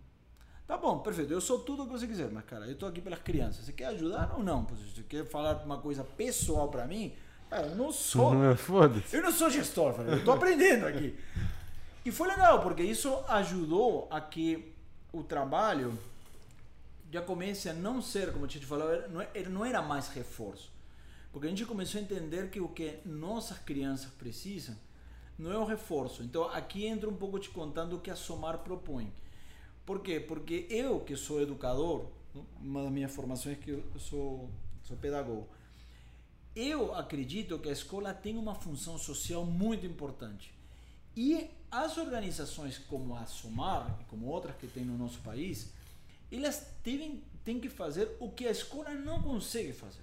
Tá bom, perfeito, eu sou tudo o que você quiser, mas cara, eu tô aqui pelas crianças. Você quer ajudar ou não? Você quer falar uma coisa pessoal para mim, cara, eu não sou... Foda-se. Eu não sou gestor, eu tô aprendendo aqui. E foi legal, porque isso ajudou a que o trabalho já comece a não ser, como a gente falou, não era mais reforço. Porque a gente começou a entender que o que nossas crianças precisam não é o reforço. Então aqui entra um pouco te contando o que a Somar propõe. Por quê? Porque eu, que sou educador, uma das minhas formações é que eu sou, sou pedagogo, eu acredito que a escola tem uma função social muito importante. E as organizações como a Somar, e como outras que tem no nosso país, elas devem, têm que fazer o que a escola não consegue fazer.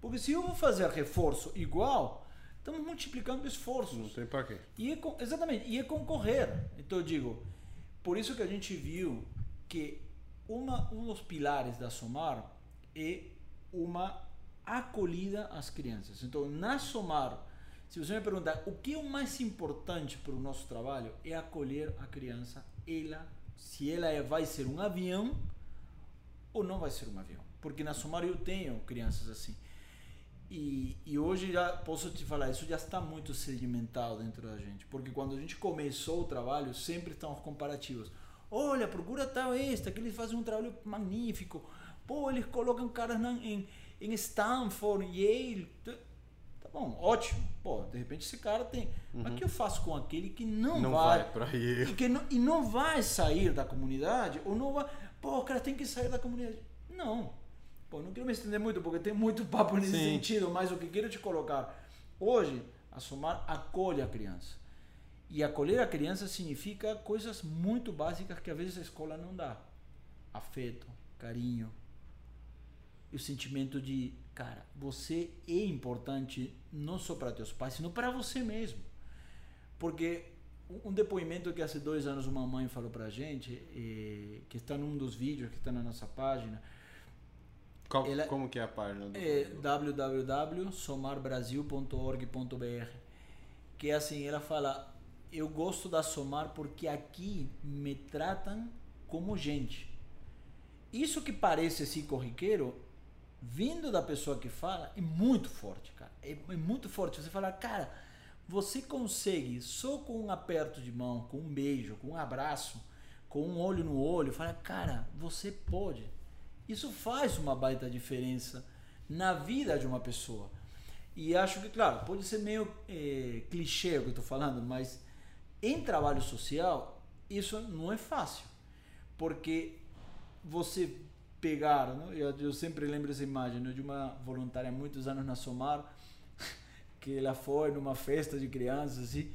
Porque se eu vou fazer reforço igual, estamos multiplicando esforços. Não tem para quê. E é, exatamente, e é concorrer. Então eu digo, por isso que a gente viu que uma, um dos pilares da Somar é uma acolhida às crianças. Então, na Somar, se você me perguntar o que é o mais importante para o nosso trabalho, é acolher a criança, ela, se ela é, vai ser um avião ou não vai ser um avião. Porque na Somar eu tenho crianças assim. E, e hoje já posso te falar, isso já está muito sedimentado dentro da gente. Porque quando a gente começou o trabalho, sempre estão os comparativos. Olha, procura tal esta, que eles fazem um trabalho magnífico. Pô, eles colocam caras na, em, em Stanford, Yale. Tá bom, ótimo. Pô, de repente esse cara tem. Uhum. Mas o que eu faço com aquele que não, não vai. vai pra Yale. E, que não, e não vai sair da comunidade, ou não vai. Pô, o cara tem que sair da comunidade. Não. Pô, não quero me estender muito, porque tem muito papo nesse Sim. sentido, mas o que quero te colocar. Hoje, a Somar acolhe a criança. E acolher a criança significa coisas muito básicas que às vezes a escola não dá: afeto, carinho, e o sentimento de, cara, você é importante não só para teus pais, sino para você mesmo. Porque um depoimento que há dois anos uma mãe falou pra gente, eh, que está num dos vídeos que está na nossa página, Qual- Ela- como que é a página do. é www.somarbrasil.org.br que é assim, ela fala eu gosto da Somar porque aqui me tratam como gente isso que parece assim corriqueiro vindo da pessoa que fala é muito forte cara é, é muito forte você fala cara você consegue só com um aperto de mão com um beijo com um abraço com um olho no olho fala cara você pode isso faz uma baita diferença na vida de uma pessoa. E acho que, claro, pode ser meio eh, clichê o que eu estou falando, mas em trabalho social isso não é fácil. Porque você pegar, né? eu, eu sempre lembro essa imagem né, de uma voluntária há muitos anos na Somar, que ela foi numa festa de crianças assim,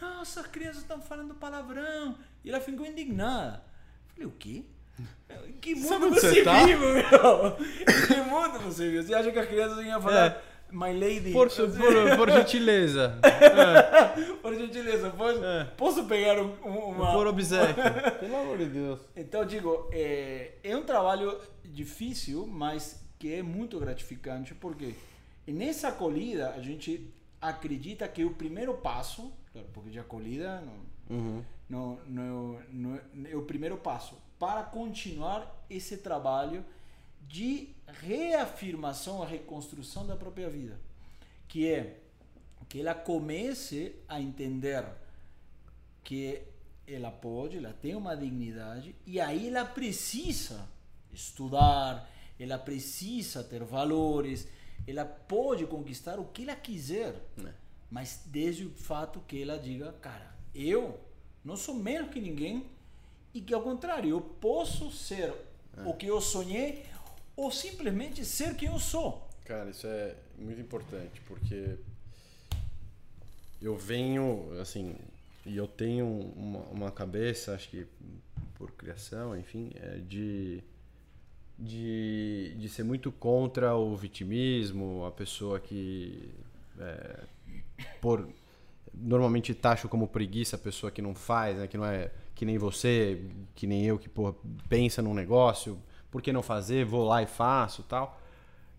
nossa, as crianças estão falando palavrão. E ela ficou indignada. Eu falei, o quê? Que mundo Sabe você, você tá? vive, meu? Que mundo você vive? Você acha que as crianças iam falar É. My Lady? Por, por, por gentileza. por gentileza, posso, É. posso pegar um, um- uma... Por obséquio. Pelo amor de Deus. Então, digo, é, é um trabalho difícil, mas que é muito gratificante, porque nessa acolhida a gente acredita que o primeiro passo, claro, porque de acolhida não, Uhum. não, não, não, é o primeiro passo para continuar esse trabalho de reafirmação, a reconstrução da própria vida, que é que ela comece a entender que ela pode, ela tem uma dignidade e aí ela precisa estudar, ela precisa ter valores, ela pode conquistar o que ela quiser, É. mas desde o fato que ela diga, cara, eu não sou menos que ninguém e que ao contrário, eu posso ser o que eu sonhei ou simplesmente ser quem eu sou. Cara, isso é muito importante, porque eu venho, assim, e eu tenho uma, uma cabeça, acho que por criação, enfim, é de, de, de ser muito contra o vitimismo, a pessoa que, é, por normalmente taxo como preguiça a pessoa que não faz, né, que não é que nem você, que nem eu, que porra, pensa num negócio, por que não fazer? Vou lá e faço tal.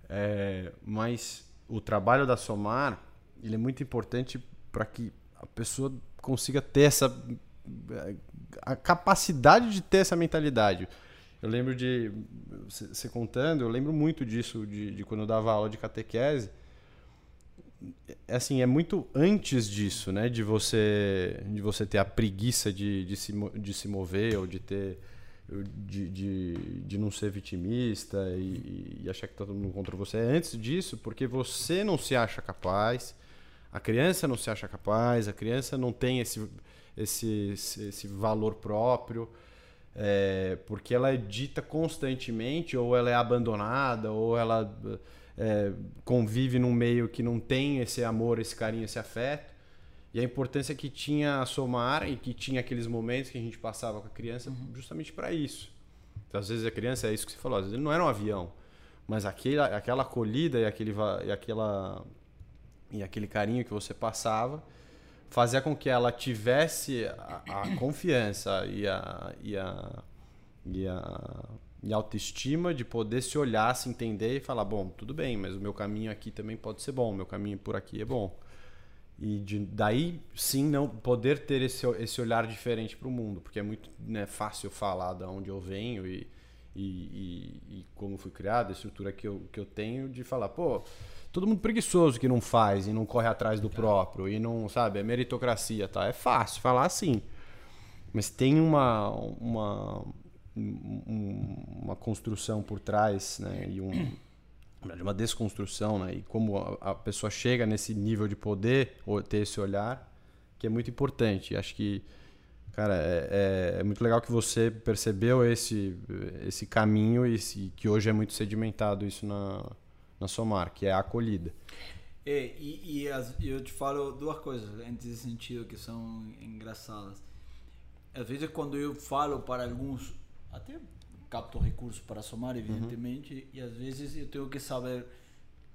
É, mas o trabalho da Somar ele é muito importante para que a pessoa consiga ter essa a capacidade de ter essa mentalidade. Eu lembro de você contando, eu lembro muito disso de, de quando eu dava aula de catequese. É assim, é muito antes disso, né? De você, de você ter a preguiça de, de, se, de se mover ou de ter de, de, de não ser vitimista e, e achar que tá todo mundo contra você. É antes disso, porque você não se acha capaz, a criança não se acha capaz, a criança não tem esse, esse, esse, esse valor próprio, é, porque ela é dita constantemente, ou ela é abandonada, ou ela é, convive num meio que não tem esse amor, esse carinho, esse afeto. E a importância que tinha a somar e que tinha aqueles momentos que a gente passava com a criança justamente para isso. Então, às vezes a criança é isso que você falou, às vezes não era um avião, mas aquela, aquela acolhida e aquele, e aquela e aquele carinho que você passava fazia com que ela tivesse a, a confiança e a, e, a, e, a, e a autoestima de poder se olhar, se entender e falar, bom, tudo bem, mas o meu caminho aqui também pode ser bom, o meu caminho por aqui é bom. E de, daí sim não poder ter esse, esse olhar diferente para o mundo, porque é muito né, fácil falar de onde eu venho e, e, e, e como fui criado, a estrutura que eu, que eu tenho de falar, pô, todo mundo preguiçoso que não faz e não corre atrás do próprio e não, sabe, é meritocracia, tá? É fácil falar assim. Mas tem uma uma um- uma construção por trás, né? E um verdade, uma desconstrução, né? E como a, pessoa chega nesse nível de poder ou ter esse olhar, que é muito importante. Acho que, cara, é, é, é muito legal que você percebeu esse, esse caminho e esse- que hoje é muito sedimentado isso na, na Somar, que é a acolhida. É, e, e as- eu te falo duas coisas nesse sentido que são engraçadas. Às vezes, quando eu falo para alguns, até capto recursos para somar, evidentemente, e às vezes eu tenho que saber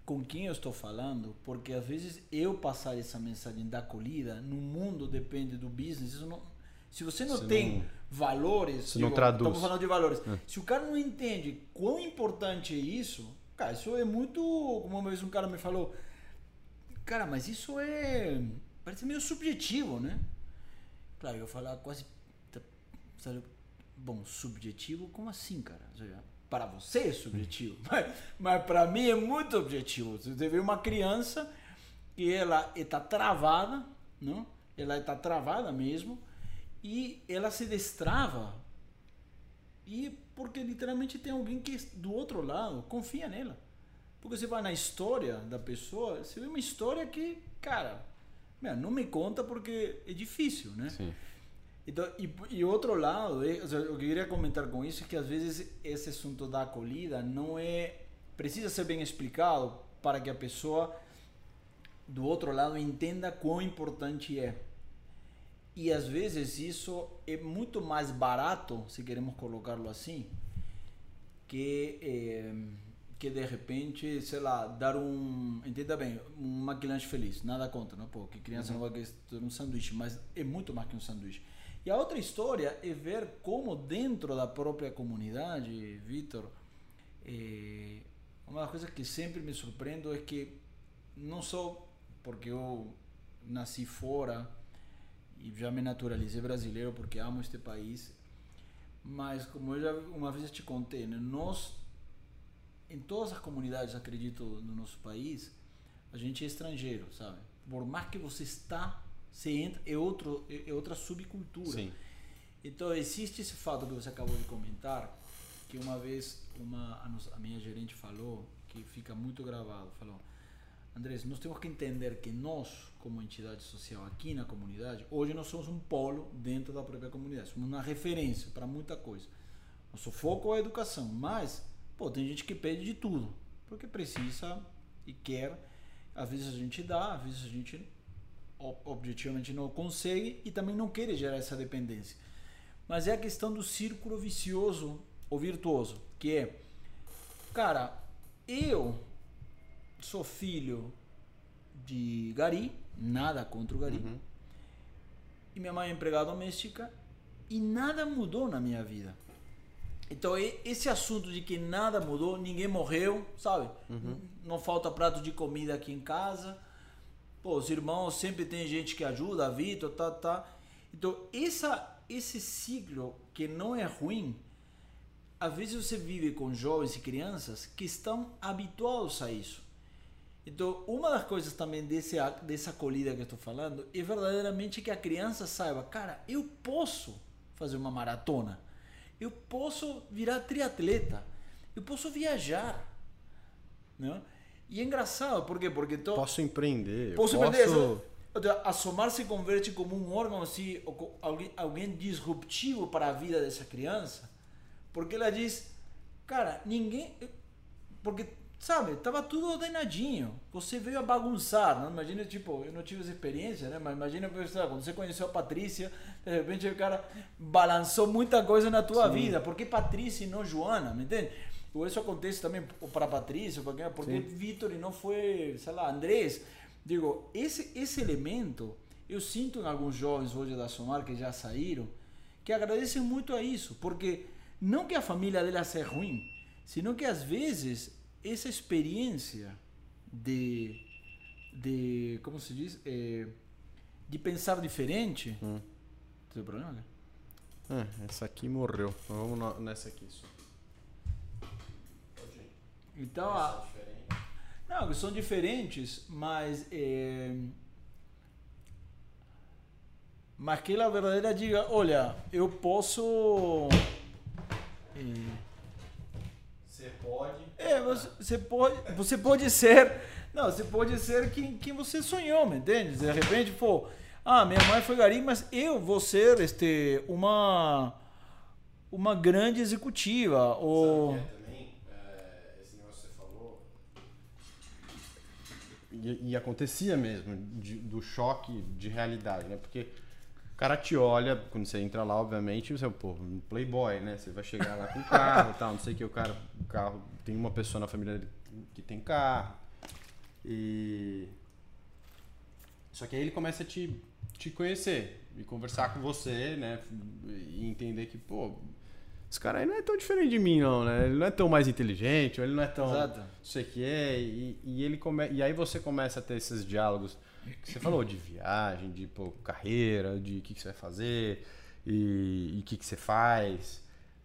com quem eu estou falando, porque às vezes eu passar essa mensagem da acolhida, no mundo depende do business, não, se você não Você tem não- valores, você não traduz. estamos falando de valores, se o cara não entende quão importante é isso, cara, isso é muito, como uma vez um cara me falou, Cara, mas isso é. Parece meio subjetivo, né? Claro, eu falar quase. Sabe, bom, subjetivo? Como assim, cara? Seja, para você é subjetivo, mas, mas para mim é muito objetivo. Você vê uma criança que ela está travada, não? Ela está travada mesmo e ela se destrava e porque literalmente tem alguém que do outro lado confia nela. Porque você vai na história da pessoa, você vê uma história que, cara, não me conta porque é difícil, né? Sim. Então, e, e outro lado, é, ou seja, o que eu queria comentar com isso é que às vezes esse assunto da acolhida não é. precisa ser bem explicado para que a pessoa do outro lado entenda quão importante é. E às vezes isso é muito mais barato, se queremos colocá-lo assim, que, eh, que de repente, sei lá, dar um. Entenda bem, um McLanche feliz, nada contra, não? Pô, que criança não vai ter um sanduíche, mas é muito mais que um sanduíche. E a outra história é ver como dentro da própria comunidade, Vitor, eh, uma coisas que sempre me surpreendo é que não só porque eu nasci fora e já me naturalizei brasileiro porque amo este país, mas como eu já uma vez te contei, né, nós em todas as comunidades, acredito, no nosso país, a gente é estrangeiro, sabe? por mais que você está, você entra, é, outro, é, é outra subcultura. Sim. Então existe esse fato que você acabou de comentar, que uma vez uma, a, nos- a minha gerente falou, que fica muito gravado, falou, Andrés, nós temos que entender que nós, como entidade social aqui na comunidade, hoje nós somos um polo dentro da própria comunidade, somos uma referência para muita coisa. Nosso foco é a educação, mas, pô, tem gente que pede de tudo, porque precisa e quer. Às vezes a gente dá, às vezes a gente objetivamente não consegue e também não quer gerar essa dependência. Mas é a questão do círculo vicioso ou virtuoso, que é, cara, eu sou filho de Gari, nada contra o Gari, e minha mãe é empregada doméstica e nada mudou na minha vida. Então, esse assunto de que nada mudou, ninguém morreu, sabe? N- Não falta prato de comida aqui em casa. Pô, os irmãos sempre tem gente que ajuda, Vitor, tá, tá. Então, essa, esse ciclo que não é ruim, às vezes você vive com jovens e crianças que estão habituados a isso. Então, uma das coisas também desse, dessa acolhida que eu estou falando é verdadeiramente que a criança saiba, cara, eu posso fazer uma maratona, eu posso virar triatleta, eu posso viajar, né? E é engraçado, por quê? Porque tô, Posso empreender. Posso posso... isso? A somar se converte como um órgão assim, alguém, alguém disruptivo para a vida dessa criança, porque ela diz, cara, ninguém, porque sabe, tava tudo ordenadinho. Você veio a bagunçar, não? Imagina tipo, eu não tive essa experiência, né? Mas imagina quando você conheceu a Patrícia, de repente o cara balançou muita coisa na tua vida. Por que Patrícia e não Joana? Me entende? Ou isso acontece também para Patrícia, porque, porque Vitor e não foi, sei lá, Andrés. Digo, esse, esse elemento eu sinto em alguns jovens hoje da Somar que já saíram, que agradecem muito a isso, porque não que a família dela seja ruim, sino que às vezes essa experiência de, de como se diz, Eh, de pensar diferente. Tem problema? cara? É, essa aqui morreu. Então Vamos nessa aqui só. Então, a, não, são diferentes, mas é, mas que ela verdadeira diga, olha, eu posso é, Você pode. É, você, você pode, você pode ser, não, você pode ser quem, quem você sonhou, me entende? De repente, pô, ah, minha mãe foi gari, mas eu vou ser este uma uma grande executiva ou também, é, esse negócio que você falou. E, e acontecia mesmo, de- do choque de realidade, né? Porque o cara te olha, quando você entra lá, obviamente, você é um playboy, né? Você vai chegar lá com carro e tal, não sei o que, o cara, o carro, tem uma pessoa na família que tem carro. E. Só que aí ele começa a te, te conhecer e conversar com você, né? E entender que, pô, esse cara aí não é tão diferente de mim, não, né? Ele não é tão mais inteligente, ou ele não é tão. Exato. Não sei o que é. E, e, ele come... e aí você começa a ter esses diálogos que você falou de viagem, de pô, carreira, de o que, que você vai fazer e o que, que você faz.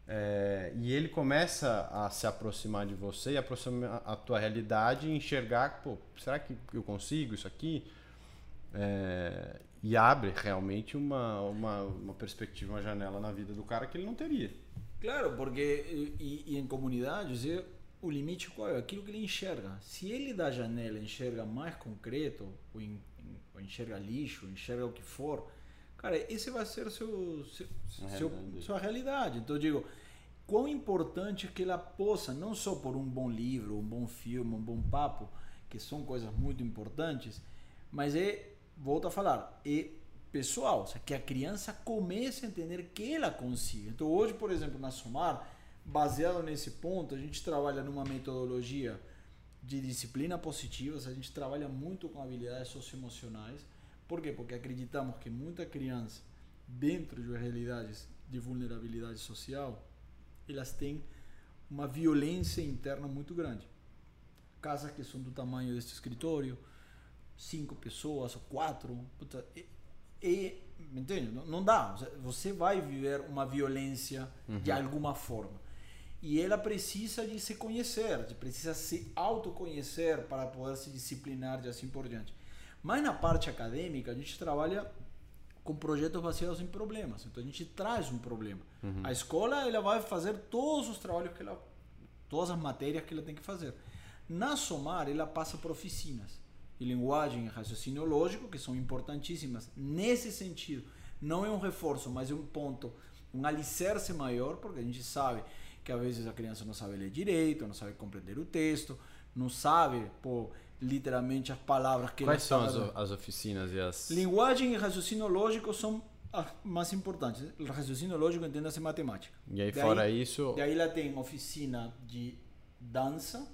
É, e ele começa a se aproximar de você e aproximar a tua realidade e enxergar, pô, será que eu consigo isso aqui? É, e abre realmente uma, uma, uma perspectiva, uma janela na vida do cara que ele não teria. Claro, porque e, e em comunidades é, o limite qual é? Aquilo que ele enxerga. Se ele da janela enxerga mais concreto, ou, en- ou enxerga lixo, ou enxerga o que for, cara, esse vai ser seu, seu, A seu- realidade sua realidade. Então eu digo, quão importante que ela possa, não só por um bom livro, um bom filme, um bom papo, que são coisas muito importantes, mas é, volto a falar, é pessoal, que a criança comece a entender que ela consiga. Então hoje, por exemplo, na Somar, baseado nesse ponto, a gente trabalha numa metodologia de disciplina positiva, a gente trabalha muito com habilidades socioemocionais. Por quê? Porque acreditamos que muita criança, dentro de realidades de vulnerabilidade social, elas têm uma violência interna muito grande. Casas que são do tamanho deste escritório, cinco pessoas, ou quatro, e, entende? Não, dá. Você vai viver uma violência de alguma forma. E ela precisa de se conhecer, de- precisa se autoconhecer para poder se disciplinar e assim por diante. Mas na parte acadêmica, a gente trabalha com projetos baseados em problemas. Então a gente traz um problema. A escola ela vai fazer todos os trabalhos que ela, todas as matérias que ela tem que fazer. Na Somar ela passa por oficinas de linguagem e raciocínio lógico que são importantíssimas nesse sentido. Não é um reforço, mas é um ponto, um alicerce maior, porque a gente sabe que às vezes a criança não sabe ler direito, não sabe compreender o texto, não sabe, pô, literalmente as palavras que Quais são as oficinas e as. Linguagem e raciocínio lógico são as mais importantes. O raciocínio lógico entenda-se matemática. E aí, Daí- fora isso. Daí ela tem oficina de dança,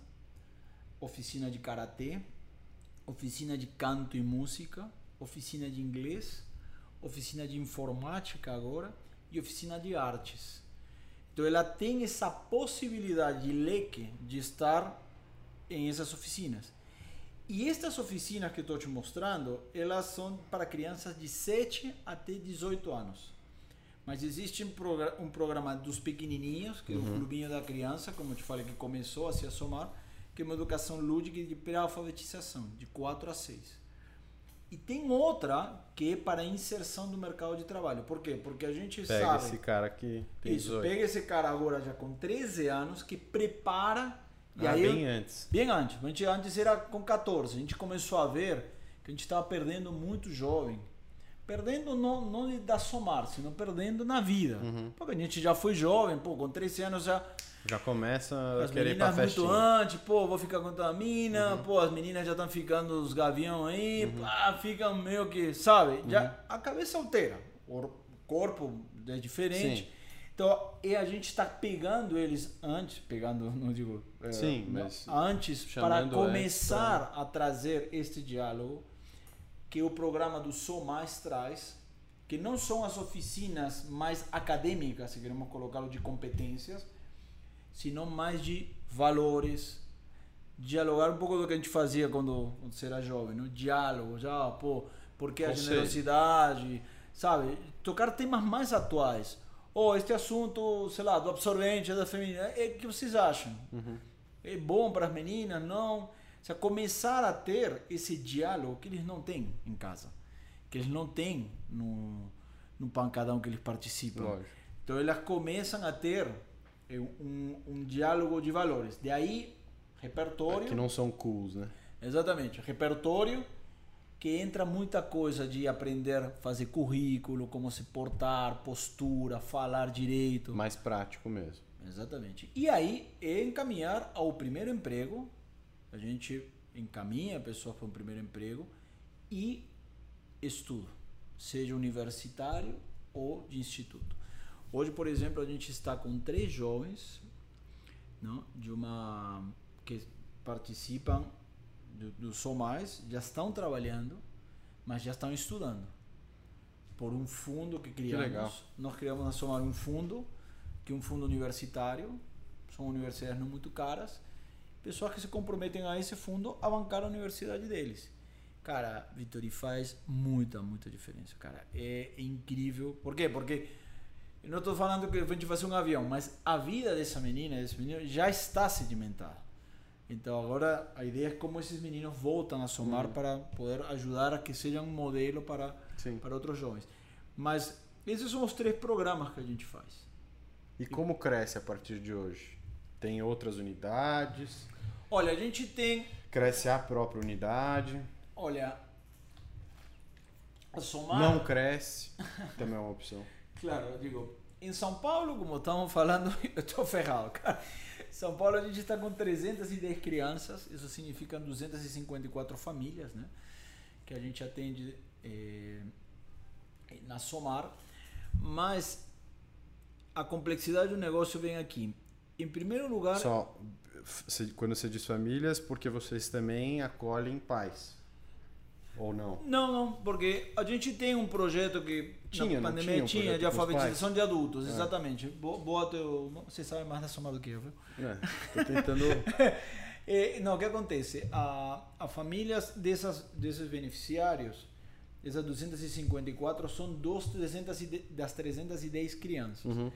oficina de karatê, oficina de canto e música, oficina de inglês, oficina de informática agora e oficina de artes. Então ela tem essa possibilidade de leque de estar em essas oficinas. E estas oficinas que estou te mostrando, elas são para crianças de 7 até 18 anos. Mas existe um, progra- um programa dos pequenininhos, que é o Clubinho da Criança, como eu te falei, que começou a se assomar, que é uma educação lúdica de pré-alfabetização, de 4 a 6. E tem outra que é para inserção do mercado de trabalho. Por quê? Porque a gente Pega sabe... esse cara aqui. Tem Isso, 18. pega esse cara agora já com 13 anos, que prepara... E Ah, aí bem antes. Bem antes. A gente antes era com 14. A gente começou a ver que a gente estava perdendo muito jovem. Perdendo não, não dar somar, sino perdendo na vida. Uhum. Porque a gente já foi jovem, pô, com 13 anos já. Já começa a querer ir pra muito. Uhum. antes, pô, vou ficar com a mina, pô, as meninas já estão ficando os gavião aí, pá, ficam meio que, sabe? Já Uhum. a cabeça altera, o corpo é diferente. Sim. Então, e a gente está pegando eles antes, pegando, não digo, é, Sim, mas antes para começar a trazer este diálogo que o programa do Sou Mais traz, que não são as oficinas mais acadêmicas, se queremos colocá-lo de competências, sino mais de valores, dialogar um pouco do que a gente fazia quando, quando você era jovem, no diálogo, já, pô, porque a generosidade, sabe? Tocar temas mais atuais. Ou este assunto, sei lá, do absorvente, da feminina, é o que vocês acham? É bom para as meninas? Não? Se começar a ter esse diálogo que eles não têm em casa, que eles não têm no, no pancadão que eles participam. Lógico. Então elas começam a ter eh, um, um diálogo de valores. De aí, repertório. Que não são cools, né? Exatamente, repertório que entra muita coisa de aprender a fazer currículo, como se portar, postura, falar direito. Mais prático mesmo. Exatamente. E aí é encaminhar ao primeiro emprego. A gente encaminha a pessoa para um primeiro emprego e estudo, seja universitário ou de instituto. Hoje, por exemplo, a gente está com três jovens, não, de uma que participam do, do Sou Mais, já estão trabalhando, mas já estão estudando. Por um fundo que criamos. legal. Nós criamos na Somar um fundo, que é um fundo universitário, são universidades não muito caras, pessoas que se comprometem a esse fundo a bancar a universidade deles. Cara, Vitor, e faz muita, muita diferença, cara. É incrível. Por quê? Porque eu não estou falando que a gente vai ser um avião, mas a vida dessa menina, desse menino, já está sedimentada. Então agora a ideia é como esses meninos voltam a somar para poder ajudar a que sejam um modelo para, Sim. para outros jovens. Mas esses são os três programas que a gente faz. E como cresce a partir de hoje? Tem outras unidades? Olha, a gente tem Cresce a própria unidade? Olha, a somar. Não cresce? Também é uma opção. Claro, eu digo, em São Paulo, como estamos falando, eu estou ferrado, cara. São Paulo a gente está com 310 crianças, isso significa 254 famílias, né? Que a gente atende eh, na Somar. Mas a complexidade do negócio vem aqui. Em primeiro lugar, Só quando você diz famílias, porque vocês também acolhem pais. Ou não? Não, não, porque a gente tem um projeto que Tinha, na pandemia tinha tinha de alfabetização de adultos, É. exatamente. Bo- Boa teu, você sabe mais da soma do que eu, viu? É, tô tentando. Eh, não, o que acontece? A, a famílias dessas, desses beneficiários, essas 254 são dos 310, das 310 crianças. Uhum.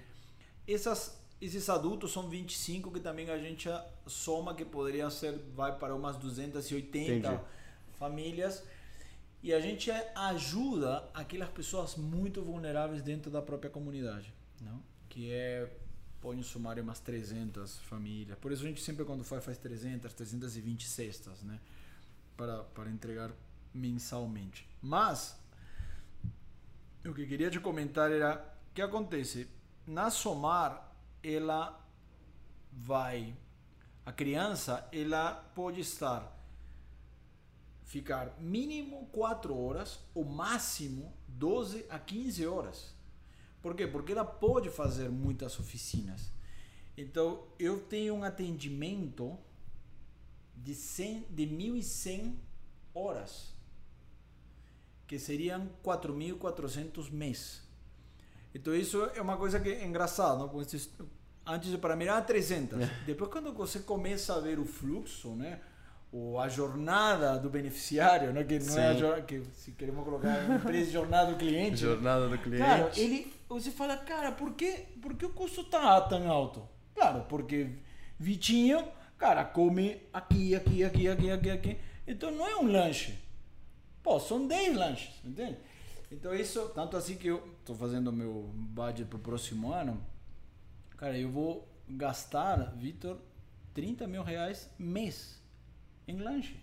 Essas, esses adultos são 25 que também a gente soma que poderiam ser vai para umas 280 Entendi. famílias e a gente ajuda aquelas pessoas muito vulneráveis dentro da própria comunidade, não? Que é põe no sumário umas 300 famílias. Por isso a gente sempre quando faz faz 300, 320 cestas, né? Para para entregar mensalmente. Mas o que queria te comentar era o que acontece na Somar ela vai a criança ela pode estar ficar mínimo 4 horas ou máximo 12 a 15 horas. Por quê? Porque ela pode fazer muitas oficinas. Então, eu tenho um atendimento de, 100, de 1.100 horas, que seriam 4.400 mês. Então, isso é uma coisa que é engraçada. Não? Antes, para mim, era 300. É. Depois, quando você começa a ver o fluxo, né? ou a jornada do beneficiário, né? que não Sim. é a que se queremos colocar em empresa jornada do cliente. Jornada do cliente. Cara, ele, você fala, cara, por que, por que o custo tá tão alto? Claro, porque Vitinho, cara, come aqui, aqui, aqui, aqui, aqui, aqui. Então não é um lanche. Pô, são 10 lanches, entende? Então isso, tanto assim que eu estou fazendo meu budget para o próximo ano, cara, eu vou gastar, Vitor, 30 mil reais mês em lanche.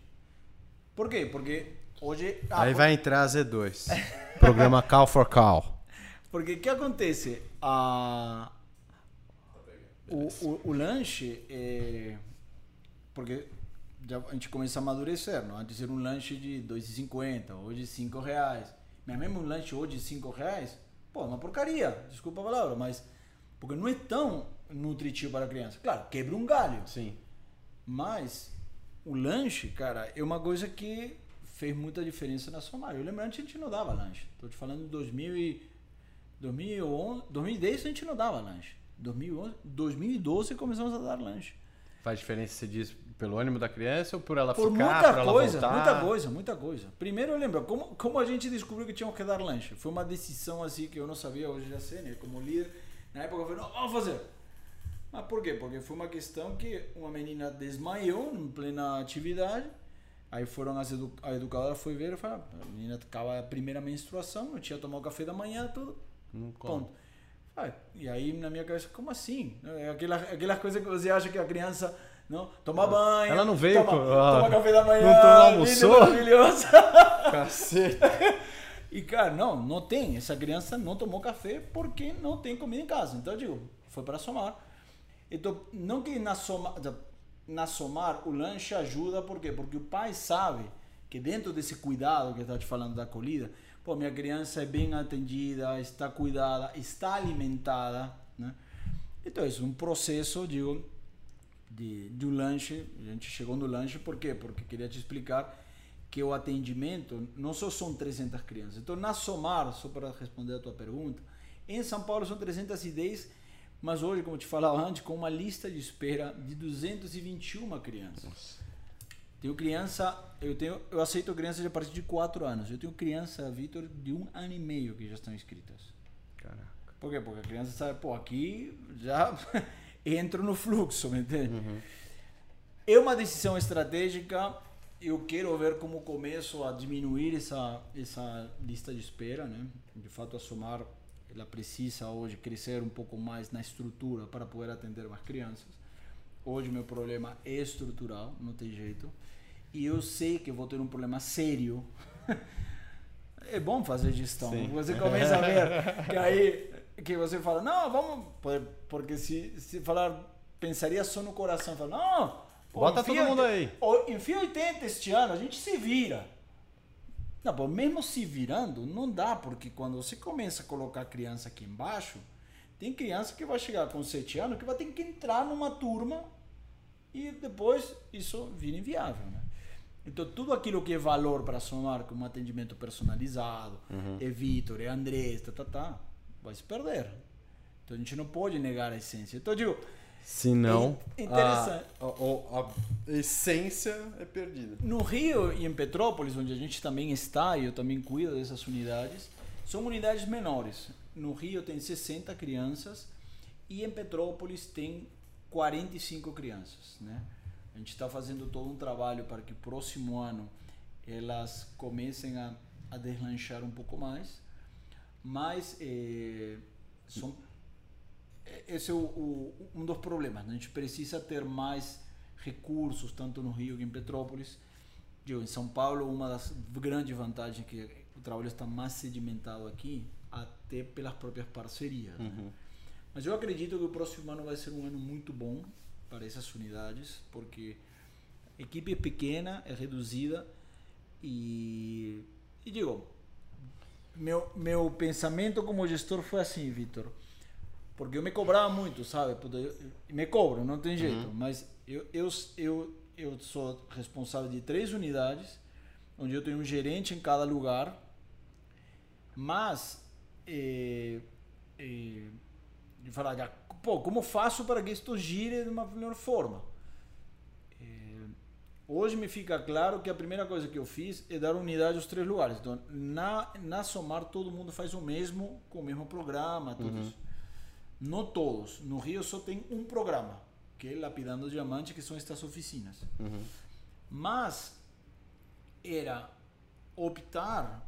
Por quê? Porque hoje. Ah, Aí por... vai entrar a Z2. Programa Call for Call. Porque o que acontece? A... O, o, o lanche é. Porque já a gente começa a amadurecer, não? Antes era um lanche de 2,50, hoje 5 reais. Mas mesmo um lanche hoje de 5 reais, pô, é uma porcaria, desculpa a palavra, mas. Porque não é tão nutritivo para a criança. Claro, quebra um galho. Sim. Mas o lanche, cara, é uma coisa que fez muita diferença na Somália. Eu lembro antes a gente não dava lanche. Tô te falando de 2000 e 2011, 2010 a gente não dava lanche. 2011, 2012 começamos a dar lanche. Faz diferença, você diz, pelo ânimo da criança ou por ela por ficar, muita por coisa, ela Muita coisa, muita coisa. Primeiro eu lembro, como, como a gente descobriu que tinha que dar lanche? Foi uma decisão assim que eu não sabia, hoje já sei, né? Como líder, na época eu falei, não, vamos fazer. Mas por quê? Porque foi uma questão que uma menina desmaiou em plena atividade. Aí foram as edu a educadora foi ver e falou: a menina acaba a primeira menstruação, não tinha tomado café da manhã, tudo. Não ponto. Ah, e aí na minha cabeça, como assim? É aquela, aquelas coisas que você acha que a criança não toma banho. Ela não veio toma, ah, toma café da manhã. Não almoçou? Maravilhoso. Cacete. E cara, não, não tem. Essa criança não tomou café porque não tem comida em casa. Então eu digo, foi para somar. Então, não que na somar, na somar o lanche ajuda, por quê? Porque o pai sabe que dentro desse cuidado que está te falando da acolhida, pô, minha criança é bem atendida, está cuidada, está alimentada, né? Então, é um processo, digo, de, de um lanche. A gente chegou no lanche, por quê? Porque queria te explicar que o atendimento não só são 300 crianças. Então, na Somar, só para responder a tua pergunta, em São Paulo são 310 mas hoje, como te falava antes, com uma lista de espera de 221 crianças. Nossa. Tenho criança, eu tenho, eu aceito crianças a partir de 4 anos. Eu tenho criança, Vitor, de um ano e meio que já estão inscritas. Caraca. Por quê? Porque a criança sabe, pô, aqui já entro no fluxo, me entende? Uhum. É uma decisão estratégica. Eu quero ver como começo a diminuir essa, essa lista de espera, né? De fato, a somar ela precisa hoje crescer um pouco mais na estrutura para poder atender mais crianças. Hoje meu problema é estrutural, não tem jeito. E eu sei que vou ter um problema sério. é bom fazer gestão. Sim. Você começa a ver que aí que você fala, não, vamos, porque se, se falar, pensaria só no coração, fala, não, pô, bota todo mundo aí. Enfia 80 este ano, a gente se vira. Não, bom, mesmo se virando, não dá, porque quando você começa a colocar a criança aqui embaixo, tem criança que vai chegar com 7 anos que vai ter que entrar numa turma e depois isso vira inviável, né? Então, tudo aquilo que é valor para somar como atendimento personalizado, uhum. é Vitor, é Andrés, tá, tá, tá, vai se perder. Então, a gente não pode negar a essência. Então, eu digo, se não, é a, a, a, essência é perdida. No Rio e em Petrópolis, onde a gente também está e eu também cuido dessas unidades, são unidades menores. No Rio tem 60 crianças e em Petrópolis tem 45 crianças. Né? A gente está fazendo todo um trabalho para que o próximo ano elas comecem a a deslanchar um pouco mais, mas é, são, esse é o, o, um dos problemas. Né? A gente precisa ter mais recursos, tanto no Rio que em Petrópolis. Digo, em São Paulo, uma das grandes vantagens é que o trabalho está mais sedimentado aqui, até pelas próprias parcerias. Né? Uhum. Mas eu acredito que o próximo ano vai ser um ano muito bom para essas unidades, porque a equipe é pequena, é reduzida e, e digo, meu, meu pensamento como gestor foi assim, Vitor, porque eu me cobrava muito, sabe? Me cobro, não tem jeito, uhum. mas eu, eu, eu, eu sou responsável de três unidades, onde eu tenho um gerente em cada lugar, mas é, é, de falar, pô, como faço para que isto gire de uma melhor forma? Hoje me fica claro que a primeira coisa que eu fiz é dar unidade aos três lugares. Então, na, na Somar, todo mundo faz o mesmo, com o mesmo programa, todos. Uhum. Não todos. No Rio só tem um programa, que é Lapidando Diamante, que são estas oficinas. Uhum. Mas era optar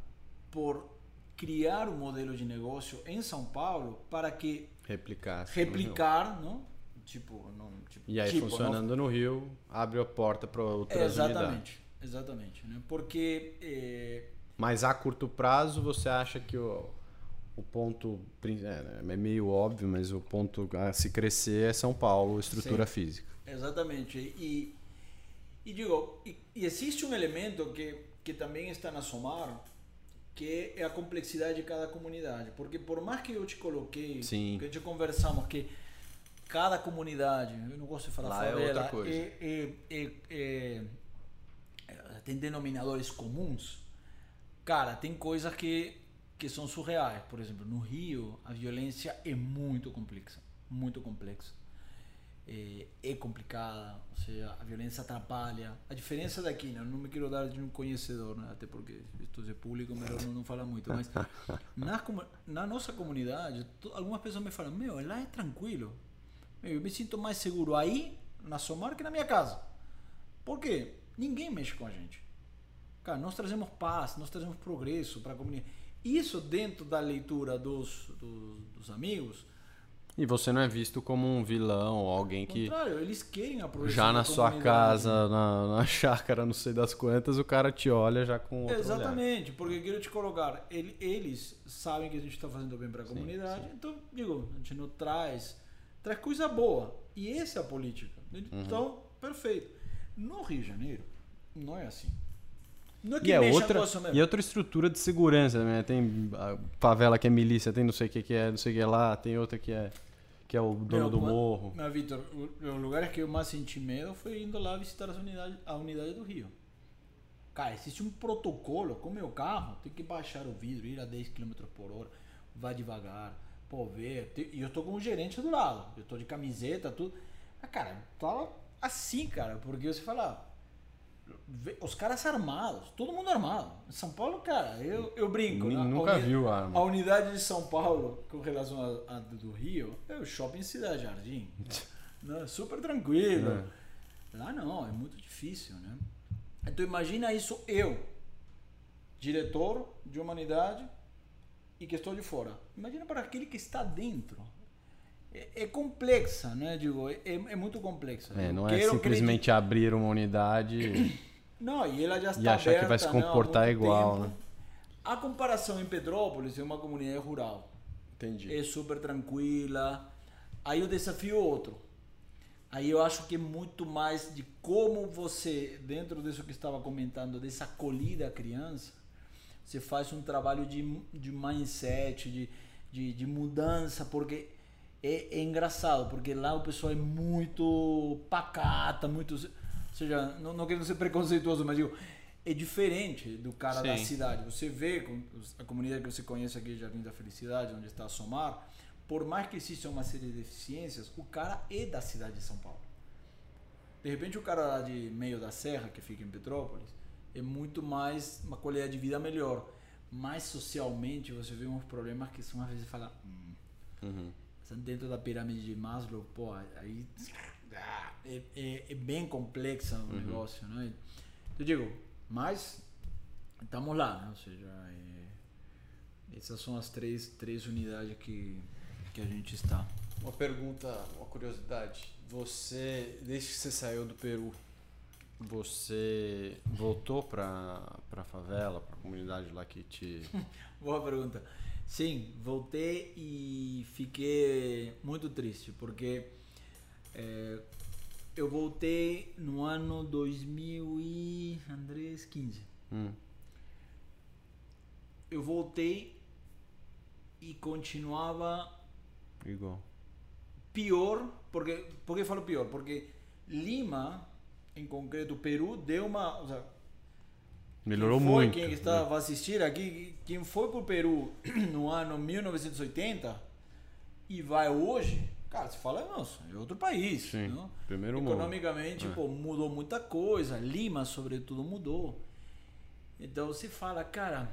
por criar um modelo de negócio em São Paulo para que replicar replicar não tipo não tipo, e aí tipo, funcionando não... no Rio abre a porta para outras exatamente unidades. exatamente né porque é... mas a curto prazo você acha que o, o ponto é, é meio óbvio mas o ponto a se crescer é São Paulo estrutura Sim, física exatamente e e digo e, e existe um elemento que que também está na Somar que é a complexidade de cada comunidade. Porque por mais que eu te coloquei, Sim. que a gente conversamos que cada comunidade, eu não gosto de falar Lá favela, é outra coisa. É, é, é, tem denominadores comuns. Cara, tem coisas que, que são surreais. Por exemplo, no Rio, a violência é muito complexa. Muito complexa é, é, complicada, ou seja, a violência atrapalha. A diferença daqui, né? não me quero dar de um conhecedor, né? até porque isto é público, melhor não, não falar muito, mas na, na nossa comunidade, algumas pessoas me falam, meu, lá é tranquilo, eu me sinto mais seguro aí, na Somar, que na minha casa. Por quê? Ninguém mexe com a gente. Cara, nós trazemos paz, nós trazemos progresso para a comunidade. Isso dentro da leitura dos, dos, dos amigos, e você não é visto como um vilão, alguém que. Contrário, eles querem a Já na sua casa, na, na chácara, não sei das quantas, o cara te olha já com outro Exatamente, olhar. porque eu quero te colocar, ele, eles sabem que a gente está fazendo bem para a comunidade, sim. então, digo, a gente não traz, traz coisa boa. E essa é a política. Uhum. Então, perfeito. No Rio de Janeiro, não é assim. Não é que e, é outra, e outra estrutura de segurança, né? Tem a favela que é milícia, tem não sei o que, que é, não sei o que lá, tem outra que é que é o dono Meu, do morro. Mas, Vitor, os lugares que eu mais senti medo foi indo lá visitar as unidades, a unidade do Rio. Cara, existe um protocolo com meu carro, tem que baixar o vidro, ir a 10 km por hora, vai devagar, pô, ver. E eu tô com o gerente do lado, eu tô de camiseta, tudo. Mas, cara, tava assim, cara, porque você fala, os caras armados, todo mundo armado. Em São Paulo, cara, eu, eu brinco. N né? Nunca a viu arma. A unidade de São Paulo, com relação a, a do Rio, é o shopping Cidade Jardim. né? Super tranquilo. É. Lá não, é muito difícil, né? Então imagina isso eu, diretor de humanidade e que estou de fora. Imagina para aquele que está dentro. É, é complexa, né? Digo, é, é muito complexa. É, não é simplesmente acreditar... abrir uma unidade não, e ela já está e achar aberta, que vai se comportar não, igual, tempo. né? A comparação em Petrópolis é uma comunidade rural. Entendi. É super tranquila. Aí o desafio é outro. Aí eu acho que é muito mais de como você, dentro disso que estava comentando, dessa acolhida à criança, você faz um trabalho de, de mindset, de, de, de mudança, porque é, é, engraçado, porque lá o pessoal é muito pacata, muito seja, não, não querendo ser preconceituoso, mas digo, é diferente do cara Sim. da cidade. Você vê a comunidade que você conhece aqui, Jardim da Felicidade, onde está a Somar, por mais que exista uma série de deficiências, o cara é da cidade de São Paulo. De repente, o cara lá de meio da serra, que fica em Petrópolis, é muito mais uma qualidade de vida melhor. Mas socialmente, você vê uns problemas que são às vezes fala. Hum, uhum. Dentro da pirâmide de Maslow, pô, aí é, é, é bem complexa o uhum. negócio, né? Eu digo, mas estamos lá, né? Ou seja, é, essas são as três, três unidades que, que a gente está. Uma pergunta, uma curiosidade. Você, desde que você saiu do Peru, você voltou para a favela, para a comunidade lá que te. Boa pergunta. Sim, voltei e fiquei muito triste, porque é, eu voltei no ano 2015. Hum. Eu voltei e continuava Igual. pior, porque por que eu falo pior? Porque Lima, em concreto, Peru, deu uma. seja, Melhorou quem foi, muito. Quem está, vai assistir aqui, quem foi pro Peru no ano 1980 e vai hoje, cara, você fala, nossa, é outro país. Sim, não? primeiro mundo. Economicamente, É. pô, mudou muita coisa. Lima, sobretudo, mudou. Então você fala, cara,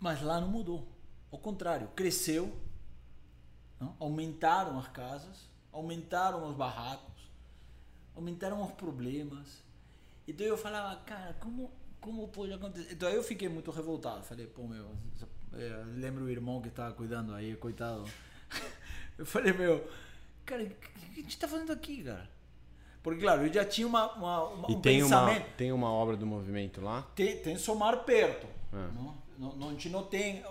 mas lá não mudou. Ao contrário, cresceu, não? aumentaram as casas, aumentaram os barracos, aumentaram os problemas. Então eu falava, cara, como, como pode acontecer? Então eu fiquei muito revoltado. Falei, pô, meu, é, lembro o irmão que estava cuidando aí, coitado. Eu falei, meu, cara, o que a gente tá fazendo aqui, cara? Porque, claro, eu já tinha uma, uma, uma- E um tem uma, pensamento. tem uma obra do movimento lá? Tem, tem somar perto. É. Não? Não, não, a gente não tem.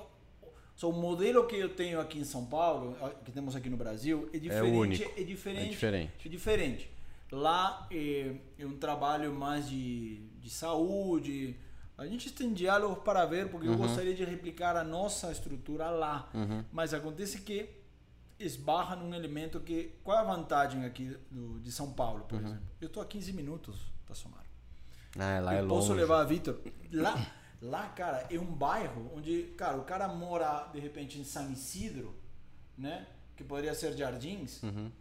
Só o modelo que eu tenho aqui em São Paulo, que temos aqui no Brasil, é diferente. único. É diferente. É diferente. É diferente. Lá é, é um trabalho mais de, de saúde. A gente tem diálogos para ver, porque Uhum. eu gostaria de replicar a nossa estrutura lá. Mas acontece que esbarra num elemento que. Qual é a vantagem aqui do, de São Paulo, Uhum. por exemplo? Eu estou a 15 minutos da Somar. Ah, lá eu é longe. posso levar a Vitor. Lá, lá, cara, é um bairro onde, cara, o cara mora de repente em San Isidro, né? Que poderia ser Jardins. Uhum.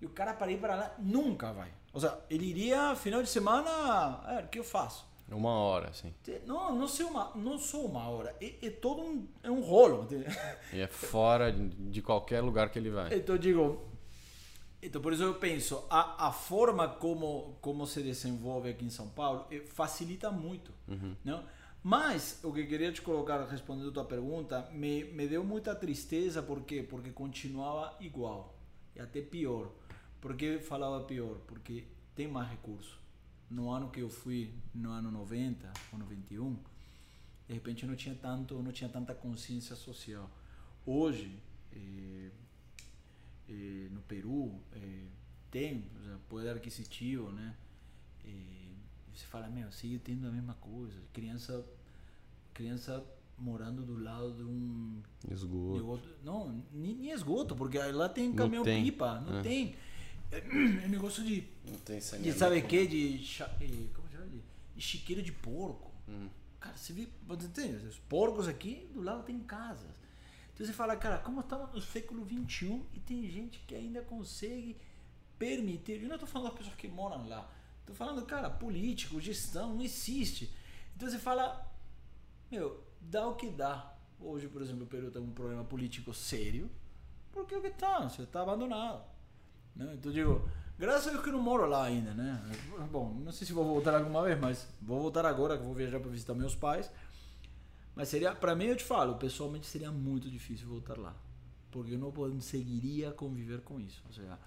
E o cara para ir para lá nunca vai. Ou seja, ele iria final de semana, é, o que eu faço? Uma hora. Te- Não, não sei uma, não sou uma hora. É, é todo um, é um rolo. E é fora de, qualquer lugar que ele vai. Então eu digo, então por isso eu penso, a, a forma como como se desenvolve aqui em São Paulo eh, facilita muito, não? Mas o que eu queria te colocar respondendo a tua pergunta, me, me deu muita tristeza por quê? Porque continuava igual e até pior. Por que eu falava pior? Porque tem mais recurso. No ano que eu fui, no ano 90 ou 91, de repente não tinha tanto, não tinha tanta consciência social. Hoje, eh, eh, no Peru eh, tem poder aquisitivo, né? Você fala, meu, sigue tendo a mesma coisa. Criança, criança morando do lado de um Esgoto. negócio- não, nem, esgoto, porque lá tem Não caminhão tem, pipa, não é. tem. É negócio de Não tem de saneamento. sabe o que? De, como chama? de, de chiqueira de porco. Hum. Cara, você vê, você entende? Os porcos aqui do lado tem casas. Então você fala, cara, como estamos no século XXI e tem gente que ainda consegue permitir. Eu não estou falando das pessoas que moram lá. Estou falando, cara, político, gestão, não existe. Então você fala, meu, dá o que dá. Hoje, por exemplo, o Peru tem um problema político sério, porque o que tá? Você está abandonado. Né? Então digo, graças a Deus que eu não moro lá ainda, né? Bom, não sei se vou voltar alguma vez, mas vou voltar agora que vou viajar para visitar meus pais. Mas seria, para mim eu te falo, pessoalmente seria muito difícil voltar lá, porque eu não conseguiria conviver com isso. Ou seja,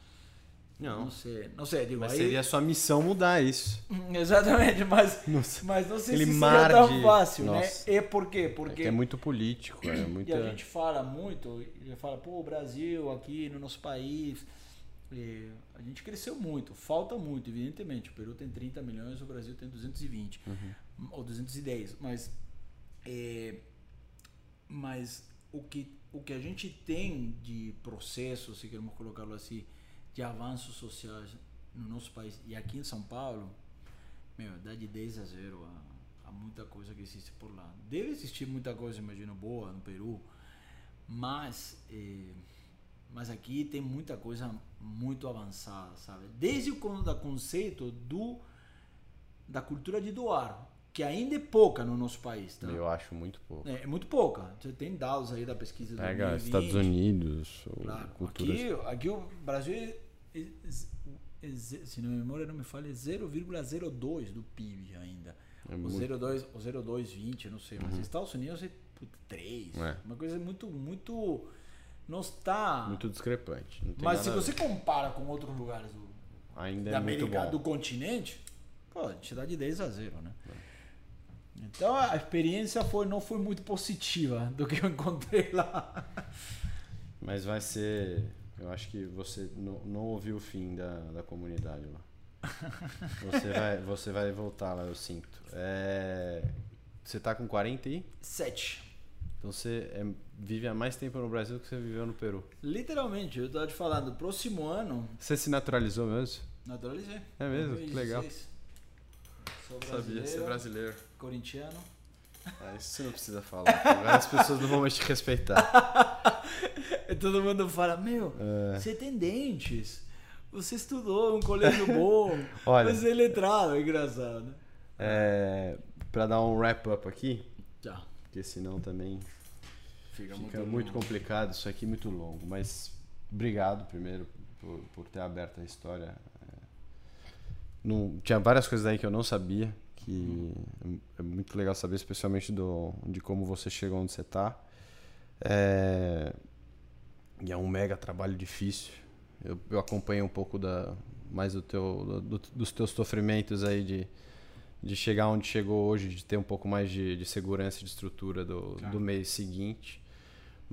Não. não sei, não sei, digo, Mas aí- seria a sua missão mudar isso. Exatamente, mas Nossa. mas não sei Aquele se seria tão de- fácil, Nossa. né? É por quê? É Porque que é muito político, é muito. e a gente fala muito, fala, pô, o Brasil aqui no nosso país, a gente cresceu muito, falta muito, evidentemente. O Peru tem 30 milhões, o Brasil tem 220 ou 210, mas eh, mas o que o que a gente tem de processo, se queremos colocá-lo assim, de avanços sociais no nosso país e aqui em São Paulo, meu, dá de 10 a 0 a, a muita coisa que existe por lá. Deve existir muita coisa, imagino, boa no Peru, mas eh, mas aqui tem muita coisa muito avançada, sabe? Desde o conceito do da cultura de doar, que ainda é pouca no nosso país, tá? Eu acho muito pouco. É, é muito pouca. Você tem dados aí da pesquisa do Pega 2020. Estados Unidos, Claro. culturas. Aqui, aqui o Brasil, é, é- é- se não me memória não me falha, é 0,02 do PIB ainda. É o muito- 02, o 0220, não sei, mas nos Estados Unidos é 3. É. Uma coisa muito, muito. Não está. Muito discrepante. mas se você compara com outros lugares do, Ainda da é muito América, bom. do continente, pô, a gente dá de 10 a 0, né? Então a experiência foi, não foi muito positiva do que eu encontrei lá. Mas vai ser. Eu acho que você não, não ouviu o fim da, da comunidade lá. Você vai, você vai voltar lá, eu sinto. É, você tá com 40 aí? 7. Então você é- vive há mais tempo no Brasil do que você viveu no Peru. Literalmente, eu tava te falando, próximo ano, Você se naturalizou mesmo? naturalizei. É mesmo? Que legal. 2016. Sou Sabia, brasileiro, você é brasileiro. corintiano. Ah, isso você não precisa falar. as pessoas não vão mais te respeitar. E todo mundo fala, meu, É. você tem dentes. Você estudou um colégio bom. Olha. Você é letrado, é engraçado. É, pra dar um wrap-up aqui, Já. porque senão também Fica, Fica muito complicado, isso aqui é muito longo, mas obrigado primeiro por, por ter aberto a história. É, não, tinha várias coisas aí que eu não sabia, que é muito legal saber, especialmente do, de como você chegou onde você está. É, e é um mega trabalho difícil. Eu, eu acompanho um pouco da, mais do teu, do- dos teus sofrimentos aí de, de chegar onde chegou hoje, de ter um pouco mais de, de segurança de estrutura do, do mês seguinte.